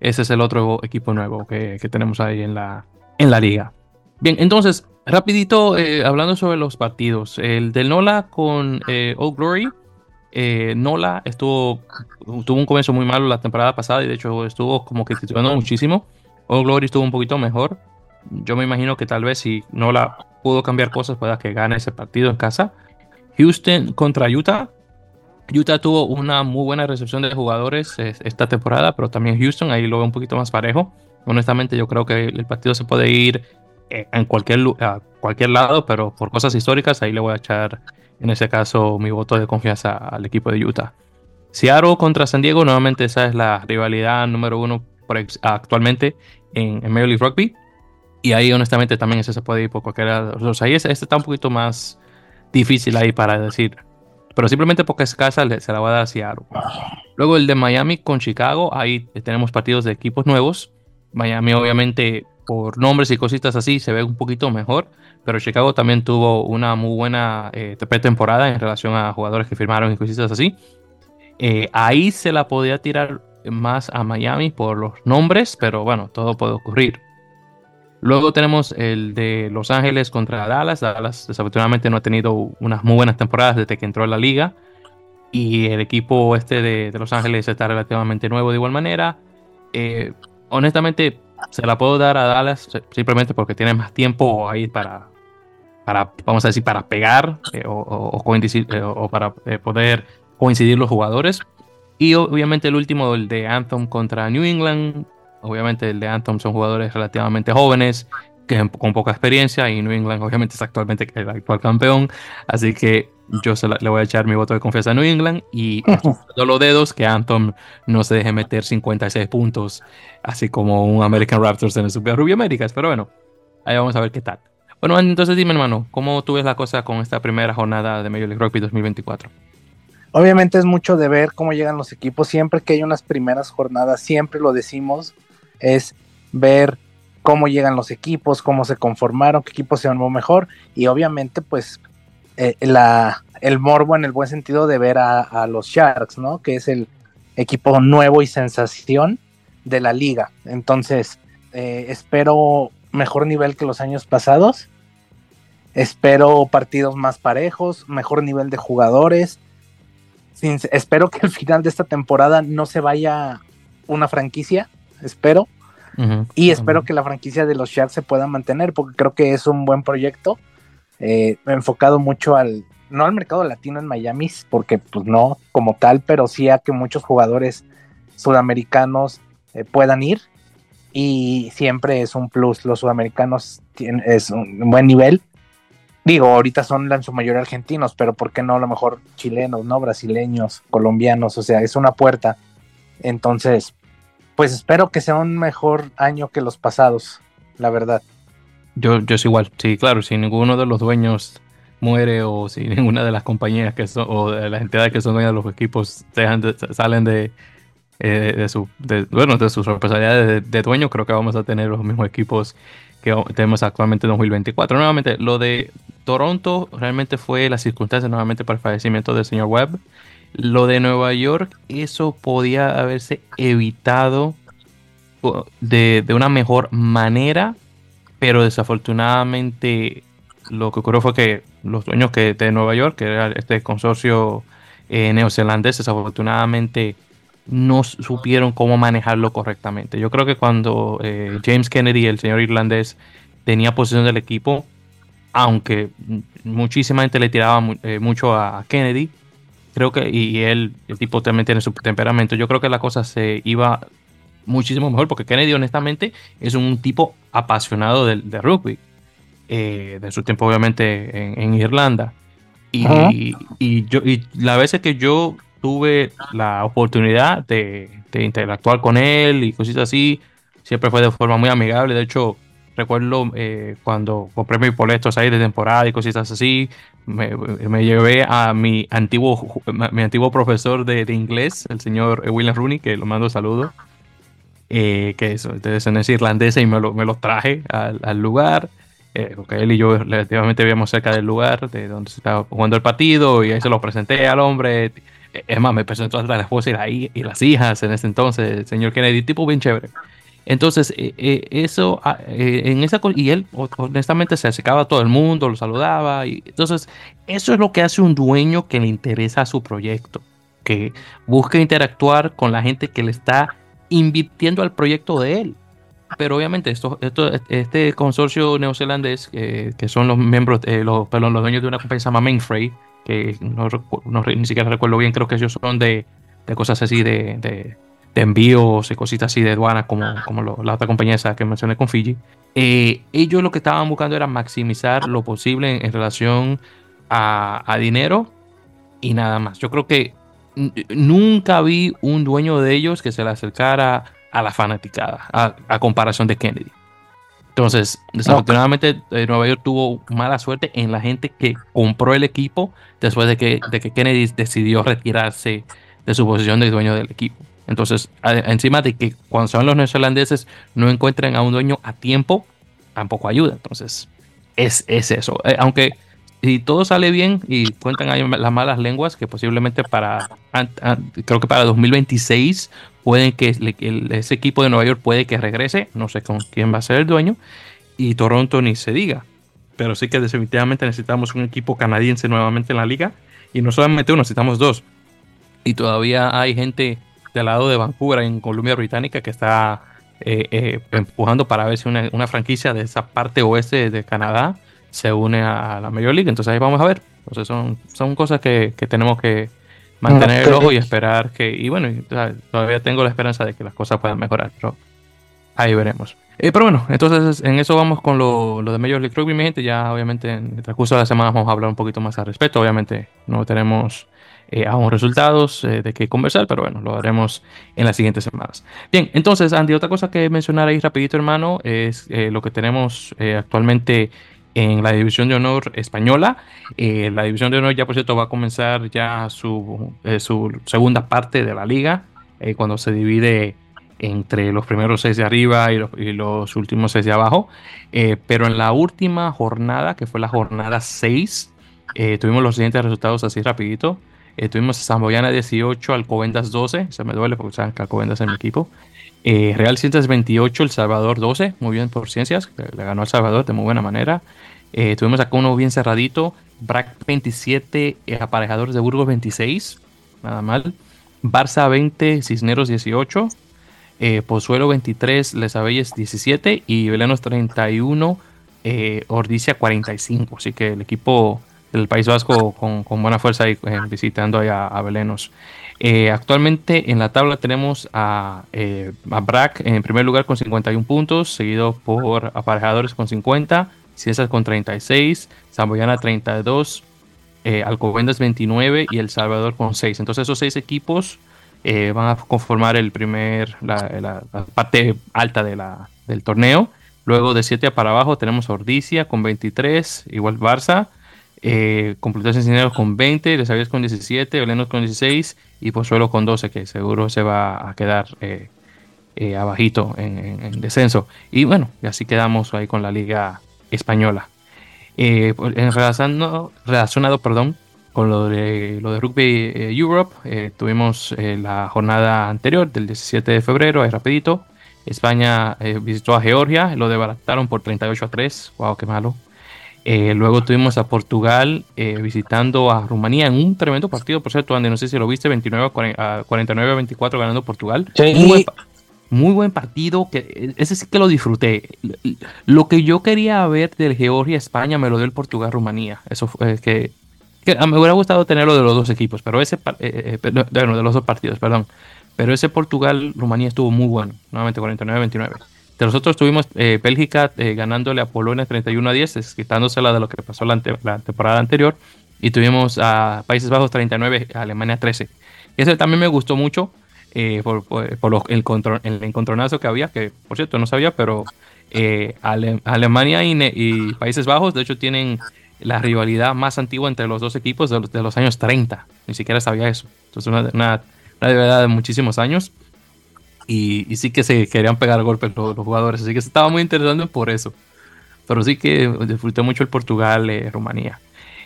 Ese es el otro equipo nuevo que, que tenemos ahí en la, en la liga. Bien, entonces, Rapidito, eh, hablando sobre los partidos. El del Nola con eh, Old Glory. Eh, Nola estuvo, tuvo un comienzo muy malo la temporada pasada y de hecho estuvo como que titulando muchísimo. Old Glory estuvo un poquito mejor. Yo me imagino que tal vez si Nola pudo cambiar cosas pueda que gane ese partido en casa. Houston contra Utah. Utah tuvo una muy buena recepción de jugadores esta temporada, pero también Houston ahí lo veo un poquito más parejo. Honestamente, yo creo que el partido se puede ir eh, en cualquier, a cualquier lado, pero por cosas históricas, ahí le voy a echar, en ese caso, mi voto de confianza al equipo de Utah. Seattle contra San Diego, nuevamente esa es la rivalidad número uno actualmente en, en, Major League Rugby. Y ahí, honestamente, también ese se puede ir por cualquiera de los dos. Ahí este, está un poquito más difícil ahí para decir. Pero simplemente porque es casa, se la va a dar a Seattle. Luego el de Miami con Chicago, ahí tenemos partidos de equipos nuevos. Miami, obviamente, por nombres y cositas así se ve un poquito mejor, pero Chicago también tuvo una muy buena eh, temporada en relación a jugadores que firmaron y cositas así. Eh, ahí se la podía tirar más a Miami por los nombres, pero bueno, todo puede ocurrir. Luego tenemos el de Los Ángeles contra Dallas. Dallas desafortunadamente no ha tenido unas muy buenas temporadas desde que entró a la liga. Y el equipo este de, Los Ángeles está relativamente nuevo de igual manera. Eh, honestamente, se la puedo dar a Dallas simplemente porque tiene más tiempo ahí para, para vamos a decir, para pegar eh, o, eh, o, para eh, poder coincidir los jugadores. Y obviamente el último, el de Anthem contra New England. Obviamente el de Anthem son jugadores relativamente jóvenes, que con poca experiencia, y New England obviamente es actualmente el actual campeón. Así que yo le voy a echar mi voto de confianza a New England y <laughs> los dedos que Anthem no se deje meter 56 puntos, así como un American Raptors en el Super Rubio Américas. Pero bueno, ahí vamos a ver qué tal. Bueno, entonces dime, hermano, ¿cómo tú ves la cosa con esta primera jornada de Major League Rugby 2024? Obviamente es mucho de ver cómo llegan los equipos. Siempre que hay unas primeras jornadas, siempre lo decimos, es ver cómo llegan los equipos, cómo se conformaron, qué equipo se armó mejor y obviamente pues eh, la, el morbo en el buen sentido de ver a, los Sharks, ¿no? Que es el equipo nuevo y sensación de la liga. Entonces, eh, espero mejor nivel que los años pasados. Espero partidos más parejos, mejor nivel de jugadores. espero que al final de esta temporada no se vaya una franquicia, espero. y espero que la franquicia de los Sharks se pueda mantener porque creo que es un buen proyecto eh, enfocado mucho al, no al mercado latino en Miami, porque pues no como tal, pero sí a que muchos jugadores sudamericanos eh, puedan ir y siempre es un plus, los sudamericanos tienen, es un buen nivel. Digo, ahorita son en su mayoría argentinos, pero ¿por qué no a lo mejor chilenos, no brasileños, colombianos? O sea, es una puerta. Entonces, pues espero que sea un mejor año que los pasados, la verdad. Yo, yo es igual, sí, claro, si ninguno de los dueños muere o si <laughs> ninguna de las compañías que son o de las entidades que son dueñas de los equipos salen de, eh, de su bueno de sus responsabilidades de, dueño creo que vamos a tener los mismos equipos que tenemos actualmente en 2024 nuevamente lo de Toronto realmente fue la circunstancia nuevamente para el fallecimiento del señor Webb. Lo de Nueva York eso podía haberse evitado de, de una mejor manera pero desafortunadamente lo que ocurrió fue que los dueños que de Nueva York, que era este consorcio eh, neozelandés, desafortunadamente no supieron cómo manejarlo correctamente. Yo creo que cuando eh, James Kennedy, el señor irlandés, tenía posesión del equipo, aunque muchísima gente le tiraba eh, mucho a Kennedy, creo que, y él, el tipo también tiene su temperamento, yo creo que la cosa se iba muchísimo mejor, porque Kennedy honestamente es un tipo apasionado de rugby, eh, de su tiempo obviamente en, Irlanda. Y, y, yo, y las veces que yo tuve la oportunidad de, de, interactuar con él y cositas así, siempre fue de forma muy amigable. De hecho, recuerdo eh, cuando compré mis boletos ahí de temporada y cositas así, me, me llevé a mi antiguo, mi antiguo profesor de, de, inglés, el señor William Rooney, que lo mando saludos, eh, que es de descendencia irlandesa y me lo, me lo traje al, al lugar. Eh, porque él y yo relativamente vivíamos cerca del lugar de donde se estaba jugando el partido y ahí se lo presenté al hombre. Es más, me presentó a la esposa y, la, y las hijas en ese entonces, el señor Kennedy, tipo bien chévere. Entonces, eh, eh, eso, ah, eh, en esa y él honestamente se acercaba a todo el mundo, lo saludaba. Y, entonces, eso es lo que hace un dueño que le interesa a su proyecto, que busca interactuar con la gente que le está invirtiendo al proyecto de él. Pero obviamente, esto, esto, este consorcio neozelandés, que son los miembros, los, perdón, los dueños de una compañía que se llama Mainfrey, que no, ni siquiera recuerdo bien, creo que ellos son de, de cosas así de de envíos y cositas así de aduana, como, como la otra compañía esa que mencioné con Fiji, eh, ellos lo que estaban buscando era maximizar lo posible en, relación a, dinero y nada más. Yo creo que nunca vi un dueño de ellos que se le acercara a la fanaticada, a, comparación de Kennedy. Entonces, desafortunadamente, eh, Nueva York tuvo mala suerte en la gente que compró el equipo después de que, de que Kennedy decidió retirarse de su posición de dueño del equipo. Entonces, encima de que cuando son los neozelandeses no encuentren a un dueño a tiempo, tampoco ayuda. Entonces, es, es eso. Eh, aunque si todo sale bien y cuentan ahí las malas lenguas, que posiblemente para, creo que para 2026 pueden que ese equipo de Nueva York puede que regrese, no sé con quién va a ser el dueño, y Toronto ni se diga. Pero sí que definitivamente necesitamos un equipo canadiense nuevamente en la liga, y no solamente uno, necesitamos dos. Y todavía hay gente del lado de Vancouver, en Columbia Británica, que está eh, eh, empujando para ver si una, franquicia de esa parte oeste de Canadá se une a la Major League. Entonces ahí vamos a ver. Entonces son, son cosas que, tenemos que mantener el ojo y esperar que. Y bueno, todavía tengo la esperanza de que las cosas puedan mejorar. Pero ahí veremos. Eh, pero bueno, entonces en eso vamos con lo, lo, de Major League Rugby, mi gente. Ya obviamente en el transcurso de la semana vamos a hablar un poquito más al respecto. Obviamente no tenemos eh, aún resultados eh, de qué conversar, pero bueno, lo haremos en las siguientes semanas. Bien, entonces, Andy, otra cosa que mencionar ahí rapidito, hermano, es eh, lo que tenemos eh, actualmente en la División de Honor Española. la División de Honor ya, por cierto, va a comenzar ya su, su segunda parte de la liga, cuando se divide entre los primeros seis de arriba y los, y los últimos seis de abajo. pero en la última jornada, que fue la jornada 6, tuvimos los siguientes resultados así rapidito. Eh, tuvimos Zamboyana 18, Alcobendas 12. Se me duele porque saben que Alcobendas es mi equipo. Eh, Real Ciencias 28, El Salvador 12. Muy bien por Ciencias. Le, ganó al Salvador de muy buena manera. Eh, tuvimos acá uno bien cerradito. BRAC 27, Aparejadores de Burgos 26. Nada mal. Barça 20, Cisneros 18. Pozuelo 23, Les Abelles 17. Y Belenos 31, Ordicia 45. Así que el equipo del País Vasco con, buena fuerza ahí, eh, visitando a. Eh, actualmente en la tabla tenemos a, eh, a BRAC en primer lugar con 51 puntos, seguido por Aparejadores con 50, Ciencias con 36, Zamboyana 32, eh, Alcobendas 29 y El Salvador con 6. Entonces esos seis equipos van a conformar el primer, la, la, parte alta del torneo. Luego de 7 para abajo tenemos Ordicia con 23, igual Barça, eh, Complutense con 20, Les con 17, Belenos con 16 y Pozuelo con 12, que seguro se va a quedar eh, eh, abajito en, descenso. Y bueno, y así quedamos ahí con la Liga Española. Eh, en relacionado, relacionado perdón, con lo de, lo de Rugby Europe, tuvimos la jornada anterior del 17 de febrero, ahí rapidito. España visitó a Georgia, lo debarataron por 38 a 3. Wow, qué malo. Eh, luego tuvimos a Portugal eh, visitando a Rumanía en un tremendo partido, por cierto, Andy, no sé si lo viste, 29 a 49 a 24 ganando Portugal. Muy, buen, partido, que eh, ese sí que lo disfruté. Lo que yo quería ver del Georgia-España me lo dio el Portugal-Rumanía. Eso fue que Que, ah, me hubiera gustado tenerlo de los dos equipos, pero ese, eh, eh, de los dos partidos, perdón. Pero ese Portugal-Rumanía estuvo muy bueno, nuevamente 49-29. De los otros tuvimos Bélgica ganándole a Polonia 31 a 10, quitándosela de lo que pasó la, la, temporada anterior. Y tuvimos a Países Bajos 39, a Alemania 13. Ese también me gustó mucho eh, por, el, control, el encontronazo que había, que por cierto no sabía, pero eh, Alemania y, Países Bajos de hecho tienen la rivalidad más antigua entre los dos equipos de los, años 30. Ni siquiera sabía eso. Entonces una, una, rivalidad de muchísimos años. Y, sí que se querían pegar golpes los, jugadores. Así que estaba muy interesante por eso. Pero sí que disfruté mucho el Portugal-Rumanía.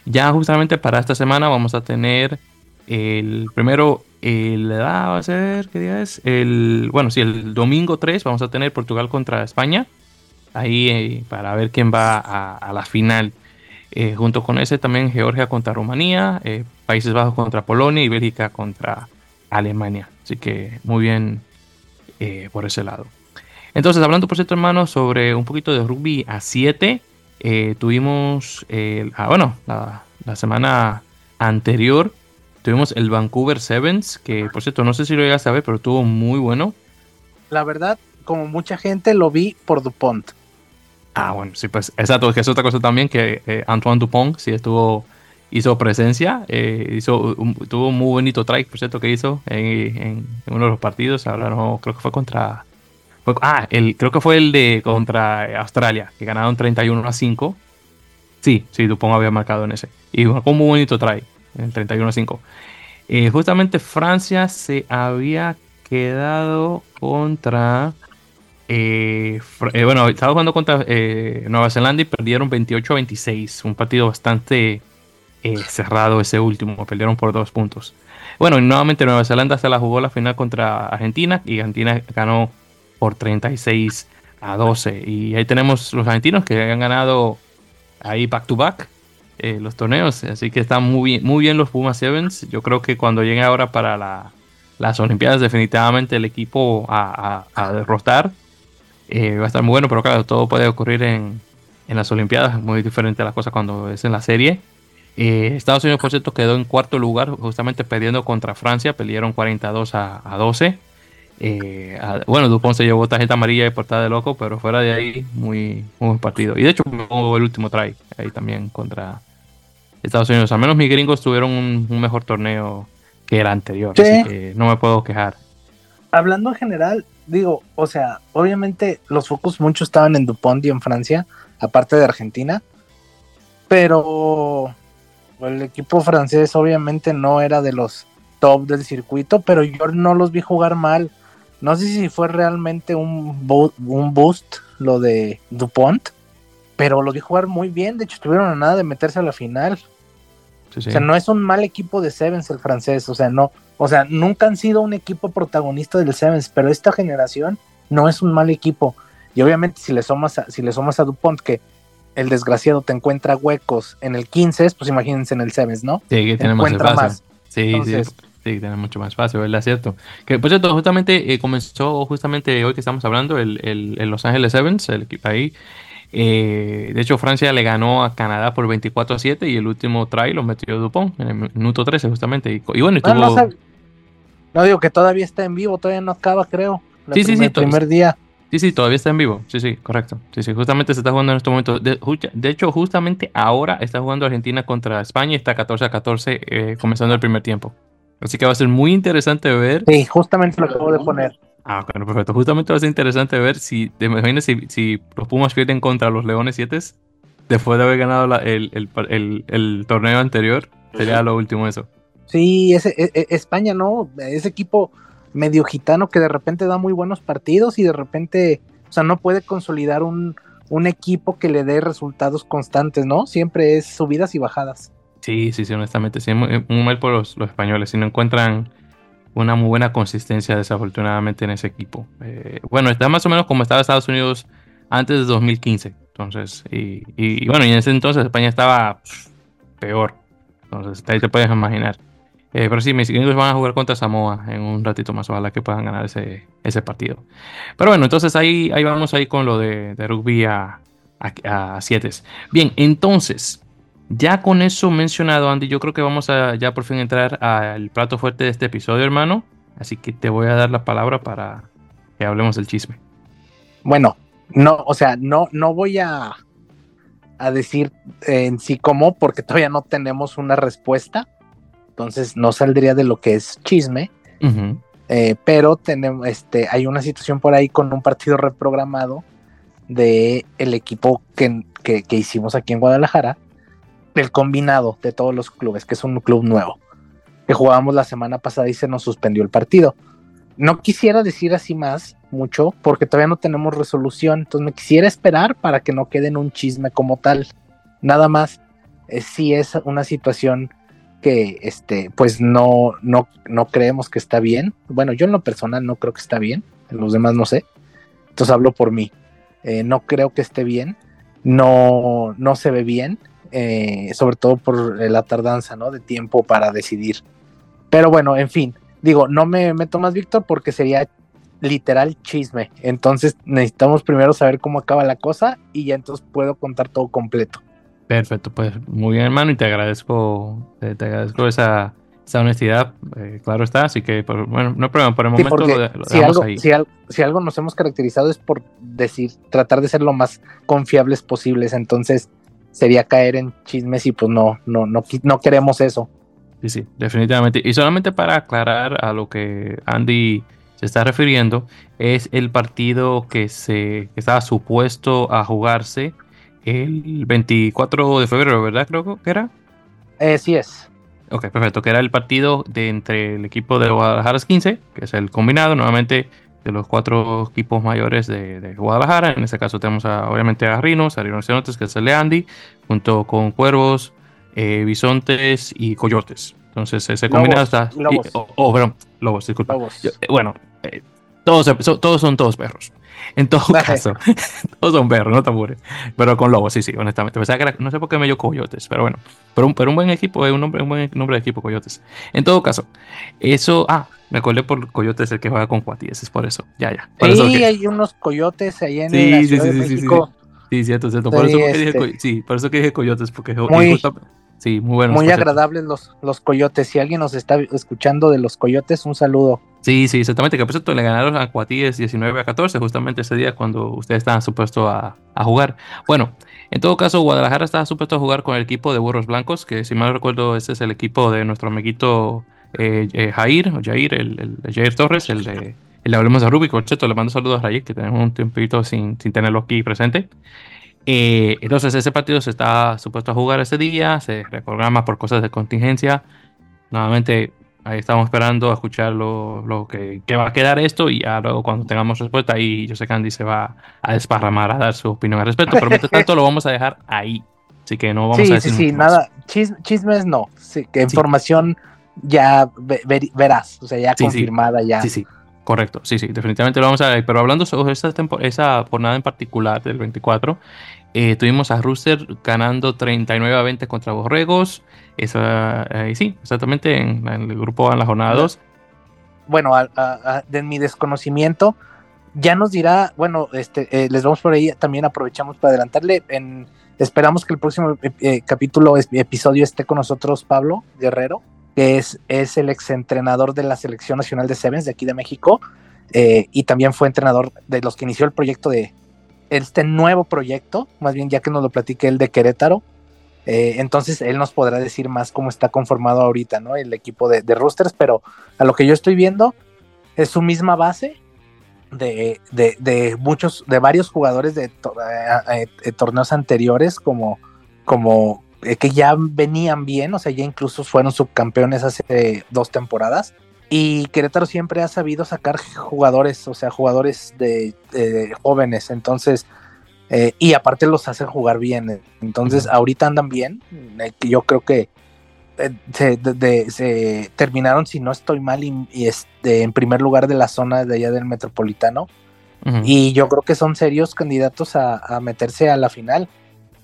ya justamente para esta semana vamos a tener el primero el, ah, va a ser, ¿qué día es? El, bueno, sí, el domingo 3 vamos a tener Portugal contra España. Ahí eh, para ver quién va a, la final. Eh, junto con ese también Georgia contra Rumanía, eh, Países Bajos contra Polonia y Bélgica contra Alemania. Así que muy bien por ese lado. Entonces, hablando por cierto, hermano, sobre un poquito de rugby a 7, tuvimos, ah, bueno, la semana anterior Tuvimos el Vancouver Sevens, que por cierto, no sé si lo llegaste a ver, pero estuvo muy bueno. La verdad, como mucha gente, lo vi por Dupont. Ah, bueno, sí, pues exacto, que es otra cosa también que eh, Antoine Dupont sí estuvo, hizo presencia, eh, hizo, tuvo un muy bonito try, por cierto, que hizo en, uno de los partidos, ahora no, creo que fue contra, ah, el, creo que fue el de contra Australia, que ganaron 31 a 5. Sí, sí, Dupont había marcado en ese. Y fue un muy bonito try el 31-5. Eh, justamente Francia se había quedado contra. Eh, eh, bueno, estaba jugando contra Nueva Zelanda y perdieron 28-26. Un partido bastante cerrado ese último. Perdieron por dos puntos. Bueno, y nuevamente Nueva Zelanda se la jugó la final contra Argentina y Argentina ganó por 36 a 12. Y ahí tenemos los argentinos que han ganado ahí back to back eh, los torneos. Así que están muy bien, muy bien los Pumas Sevens. Yo creo que cuando llegue ahora para las Olimpiadas, definitivamente el equipo a, derrotar eh, va a estar muy bueno. Pero claro, todo puede ocurrir en, las Olimpiadas. Muy diferente a la cosa cuando es en la serie. Eh, Estados Unidos, por cierto, quedó en cuarto lugar, justamente perdiendo contra Francia. Perdieron 42 a, a 12. bueno, Dupont se llevó tarjeta amarilla y portada de loco, pero fuera de ahí, muy, muy buen partido. Y de hecho, el último try ahí también contra, Estados Unidos. Al menos mis gringos tuvieron un, mejor torneo que el anterior. Así que no me puedo quejar. Hablando en general, digo, o sea, obviamente los focos muchos estaban en Dupont y en Francia, aparte de Argentina. Pero el equipo francés obviamente no era de los top del circuito, pero yo no los vi jugar mal. No sé si fue realmente un, un boost lo de Dupont, pero los vi jugar muy bien. De hecho, estuvieron a nada de meterse a la final. O sea, no es un mal equipo de Sevens el francés, o sea, no, o sea, nunca han sido un equipo protagonista del Sevens, pero esta generación no es un mal equipo. Y obviamente si le sumas a, si le sumas a Dupont que el desgraciado te encuentra huecos en el 15, pues imagínense en el Sevens, ¿no? Sí, que tiene más espacio. Sí, sí, sí, tiene mucho más espacio, ¿verdad? Cierto. Que por cierto, justamente eh, comenzó justamente hoy que estamos hablando el, el, Los Ángeles Sevens, el equipo ahí. Eh, de hecho, Francia le ganó a Canadá por 24 a 7 y el último try lo metió Dupont en el minuto 13 justamente. Y, bueno, ah, no, digo que todavía está en vivo, todavía no acaba, creo. Sí, sí, sí, primer día. Sí, sí, todavía está en vivo. Sí, sí, correcto. Sí, sí, justamente se está jugando en este momento. De, hecho, justamente ahora está jugando Argentina contra España y está 14 a 14 eh, comenzando el primer tiempo. Así que va a ser muy interesante ver. Sí, justamente lo acabo de poner. Ah, bueno, perfecto. Justamente va a ser interesante ver si, te imaginas si, si los Pumas pierden contra los Leones 7 después de haber ganado el, torneo anterior. Sería lo último eso. Sí, ese, e, e, España, ¿no? Ese equipo medio gitano que de repente da muy buenos partidos y de repente, o sea, no puede consolidar un, un equipo que le dé resultados constantes, ¿no? Siempre es subidas y bajadas. Sí, sí, sí, honestamente. Sí, muy, muy mal por los, los españoles. Si no encuentran una muy buena consistencia desafortunadamente en ese equipo. Eh, bueno, está más o menos como estaba Estados Unidos antes de 2015. Entonces, y, bueno, y en ese entonces España estaba peor. Entonces, ahí te puedes imaginar. Eh, pero sí, mis gringos van a jugar contra Samoa en un ratito más. Ojalá que puedan ganar ese, ese partido. Pero bueno, entonces ahí, ahí vamos ahí con lo de, rugby a, a, a. Bien, entonces, Ya con eso mencionado, Andy, yo creo que vamos a ya por fin entrar al plato fuerte de este episodio, hermano. Así que te voy a dar la palabra para que hablemos del chisme. Bueno, no, o sea, no, no voy a, a decir en sí cómo, porque todavía no tenemos una respuesta. Entonces no saldría de lo que es chisme. Eh, pero tenemos, este, hay una situación por ahí con un partido reprogramado de el equipo que, que, hicimos aquí en Guadalajara, el combinado de todos los clubes, que es un club nuevo, que jugábamos la semana pasada y se nos suspendió el partido. No quisiera decir así más mucho porque todavía no tenemos resolución, entonces me quisiera esperar para que no quede en un chisme como tal. Nada más, eh, si es una situación que este, pues no, no, no creemos que está bien. Bueno, yo en lo personal no creo que está bien, en los demás no sé. Entonces hablo por mí. Eh, no creo que esté bien, no, no se ve bien, eh, sobre todo por la tardanza ¿no? de tiempo para decidir. Pero bueno, en fin, digo, no me meto más, Víctor, porque sería literal chisme. Entonces necesitamos primero saber cómo acaba la cosa y ya entonces puedo contar todo completo. Perfecto, pues muy bien, hermano, y te agradezco, te, agradezco esa, esa honestidad, eh, claro está, así que pues, bueno, no hay problema, por el momento lo, si algo, ahí. Si, algo nos hemos caracterizado es por decir, tratar de ser lo más confiables posibles, entonces sería caer en chismes y pues no, no, no, no queremos eso. Sí, sí, definitivamente. Y solamente para aclarar a lo que Andy se está refiriendo, es el partido que se que estaba supuesto a jugarse el 24 de febrero, ¿verdad? Creo que era. Eh, sí es. Ok, perfecto. Que era el partido de entre el equipo de Guadalajara 15, que es el combinado, nuevamente de los cuatro equipos mayores de, Guadalajara. En este caso tenemos a, obviamente a Rinos, a Rinocerontes, que es el de Andy, junto con Cuervos, eh, Bisontes y Coyotes. Entonces ese combinado está... Lobos. oh, perdón, Lobos, disculpa. Eh, bueno, eh, todos, todos son todos perros. En todo caso, <laughs> todos son perros, no te apures. Pero con lobos, sí, sí, honestamente. no sé por qué me dio coyotes, pero bueno. Pero un, pero un buen equipo, es un, nombre, un buen nombre de equipo, coyotes. En todo caso, eso. Ah, me acordé por coyotes el que juega con cuatíes, es por eso. Ya, ya. sí, hay unos coyotes ahí en sí, la Ciudad sí, de México. Sí, cierto, cierto. Por, eso que dije, sí, por eso que dije coyotes, porque muy, Sí, muy buenos. Muy agradables los, los coyotes. Si alguien nos está escuchando de los coyotes, un saludo. Sí, sí, exactamente. Que por cierto le ganaron a Cuatíes 19 a 14, justamente ese día cuando ustedes estaban supuestos a, jugar. Bueno, en todo caso, Guadalajara estaba supuesto a jugar con el equipo de Burros Blancos, que si mal recuerdo, ese es el equipo de nuestro amiguito eh, eh, Jair, o Jair, el, Jair Torres, el de. El Hablemos de Rubik, por le mando saludos a Jair, que tenemos un tiempito sin, sin tenerlo aquí presente. Eh, entonces ese partido se está supuesto a jugar ese día, se reprograma por cosas de contingencia. Nuevamente ahí estamos esperando a escuchar lo, que, va a quedar esto y ya luego cuando tengamos respuesta ahí yo sé que Andy se va a desparramar a dar su opinión al respecto, pero mientras tanto lo vamos a dejar ahí. Así que no vamos a decir. Sí, sí, nada, chismes no, sí, que información ya verás, o sea, ya confirmada ya. Sí, sí. Correcto, sí, sí, definitivamente lo vamos a ver. Pero hablando sobre esa, esa jornada en particular del 24, eh, tuvimos a Rooster ganando 39 a 20 contra Borregos. Esa, eh, sí, exactamente en, el grupo en la jornada 2. Bueno, de mi desconocimiento, ya nos dirá, bueno, este, eh, les vamos por ahí, también aprovechamos para adelantarle. En, esperamos que el próximo capítulo, episodio esté con nosotros Pablo Guerrero que es, es el exentrenador de la Selección Nacional de Sevens de aquí de México, eh, y también fue entrenador de los que inició el proyecto de este nuevo proyecto, más bien ya que nos lo platique él de Querétaro. Eh, entonces él nos podrá decir más cómo está conformado ahorita, ¿no? El equipo de, de roosters, pero a lo que yo estoy viendo es su misma base de, de, muchos, de varios jugadores de, eh, torneos anteriores, como, como, eh, que ya venían bien, o sea, ya incluso fueron subcampeones hace dos temporadas. Y Querétaro siempre ha sabido sacar jugadores, o sea, jugadores de, jóvenes, entonces, eh, y aparte los hacen jugar bien. Entonces, ahorita andan bien. Eh, yo creo que se, terminaron, si no estoy mal, y, este, en primer lugar de la zona de allá del metropolitano. Y yo creo que son serios candidatos a meterse a la final.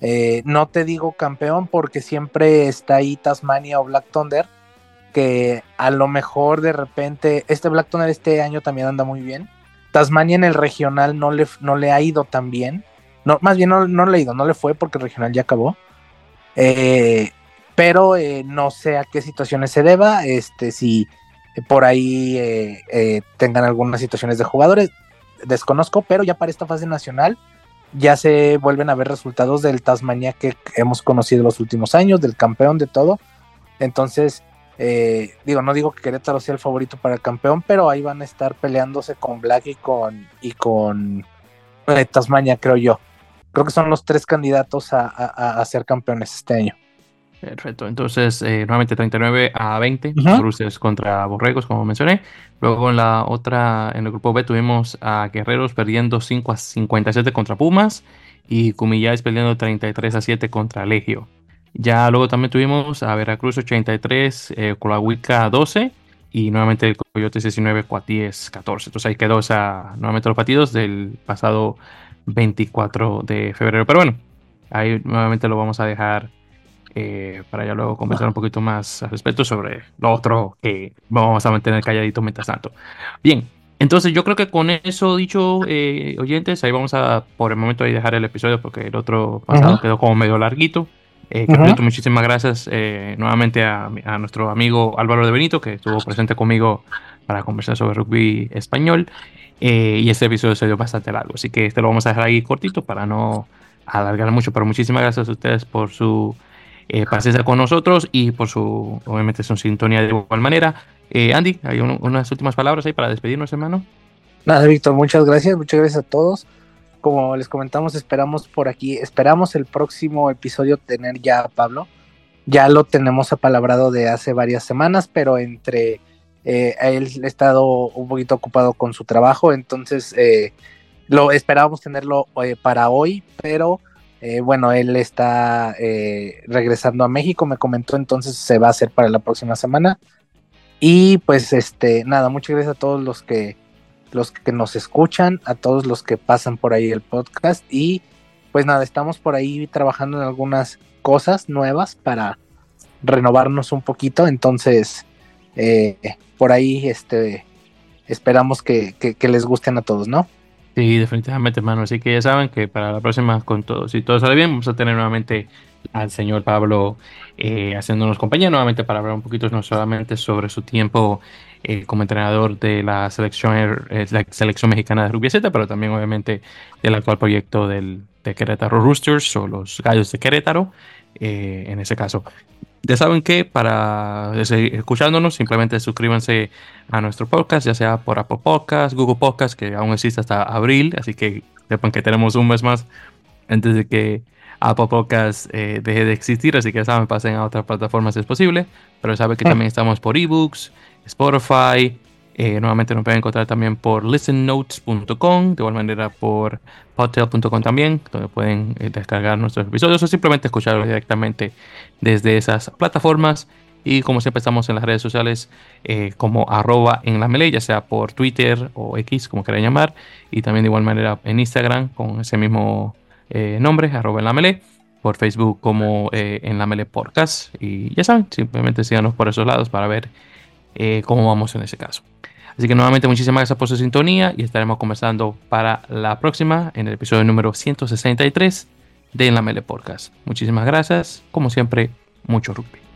Eh, no te digo campeón porque siempre está ahí Tasmania o Black Thunder, que a lo mejor de repente, este Black Thunder este año también anda muy bien. Tasmania en el regional no le, no le ha ido tan bien. No, más bien no, no le ha ido, no le fue porque el regional ya acabó. Eh, pero eh, no sé a qué situaciones se deba, este, si por ahí eh, tengan algunas situaciones de jugadores, desconozco, pero ya para esta fase nacional ya se vuelven a ver resultados del Tasmania que hemos conocido los últimos años, del campeón de todo. Entonces, digo, no digo que Querétaro sea el favorito para el campeón, pero ahí van a estar peleándose con Black y con, y con Tasmania, creo yo. Creo que son los tres candidatos a ser campeones este año. Perfecto, entonces eh, nuevamente 39 a 20, Bruces contra Borregos, como mencioné. Luego en la otra, en el grupo B tuvimos a Guerreros perdiendo 5 a 57 contra Pumas y Cumillais perdiendo 33 a 7 contra Legio. Ya luego también tuvimos a Veracruz 83, eh, Colahuica 12 y nuevamente el Coyotes 19, Cuatíes 14. Entonces ahí quedó esa, nuevamente los partidos del pasado 24 de febrero. Pero bueno, ahí nuevamente lo vamos a dejar eh, para ya luego conversar un poquito más al respecto sobre lo otro que vamos a mantener calladito mientras tanto. Bien, entonces yo creo que con eso dicho, eh, oyentes, ahí vamos a por el momento ahí dejar el episodio porque el otro pasado quedó como medio larguito. Eh, muchísimas gracias eh, nuevamente a, a, nuestro amigo Álvaro de Benito que estuvo presente conmigo para conversar sobre rugby español. y este episodio se dio bastante largo, así que este lo vamos a dejar ahí cortito para no alargar mucho. Pero muchísimas gracias a ustedes por su eh, paciencia con nosotros y por su, obviamente, su sintonía de igual manera. Eh, Andy, ¿hay unas últimas palabras ahí para despedirnos, hermano? Nada, Víctor, muchas gracias, muchas gracias a todos. Como les comentamos, esperamos por aquí, esperamos el próximo episodio tener ya a Pablo. Ya lo tenemos apalabrado de hace varias semanas, pero entre eh, él ha estado un poquito ocupado con su trabajo, entonces eh, lo esperábamos tenerlo eh, para hoy, pero eh, bueno, él está eh, regresando a México, me comentó, entonces se va a hacer para la próxima semana. Y pues este, nada, muchas gracias a todos los que los que nos escuchan, a todos los que pasan por ahí el podcast y pues nada, estamos por ahí trabajando en algunas cosas nuevas para renovarnos un poquito, entonces eh, por ahí este esperamos que les gusten a todos, ¿no? Sí, definitivamente, hermano. Así que ya saben que para la próxima, con todo, si todo sale bien, vamos a tener nuevamente al señor Pablo eh, haciéndonos compañía nuevamente para hablar un poquito no solamente sobre su tiempo eh, como entrenador de la selección, eh, la selección mexicana de rugby pero también obviamente del actual proyecto del, de Querétaro Roosters o los Gallos de Querétaro, en ese caso. Ya saben que para seguir escuchándonos, simplemente suscríbanse a nuestro podcast, ya sea por Apple Podcast, Google Podcast, que aún existe hasta abril, así que sepan que tenemos un mes más antes de que Apple Podcast eh, deje de existir, así que ya saben, pasen a otras plataformas si es posible, pero saben que también estamos por ebooks, Spotify, eh, nuevamente nos pueden encontrar también por listennotes.com, de igual manera por podtail.com también, donde pueden eh, descargar nuestros episodios o simplemente escucharlos directamente desde esas plataformas. Y como siempre estamos en las redes sociales eh, como arroba en la melee, ya sea por Twitter o X, como quieran llamar. Y también de igual manera en Instagram con ese mismo nombre, arroba en la melee. Por Facebook como en la. Y ya saben, simplemente síganos por esos lados para ver cómo vamos en ese caso. Así que nuevamente muchísimas gracias por su sintonía y estaremos conversando para la próxima en el episodio número 163 de En la Mele Podcast. Muchísimas gracias, como siempre, mucho rugby.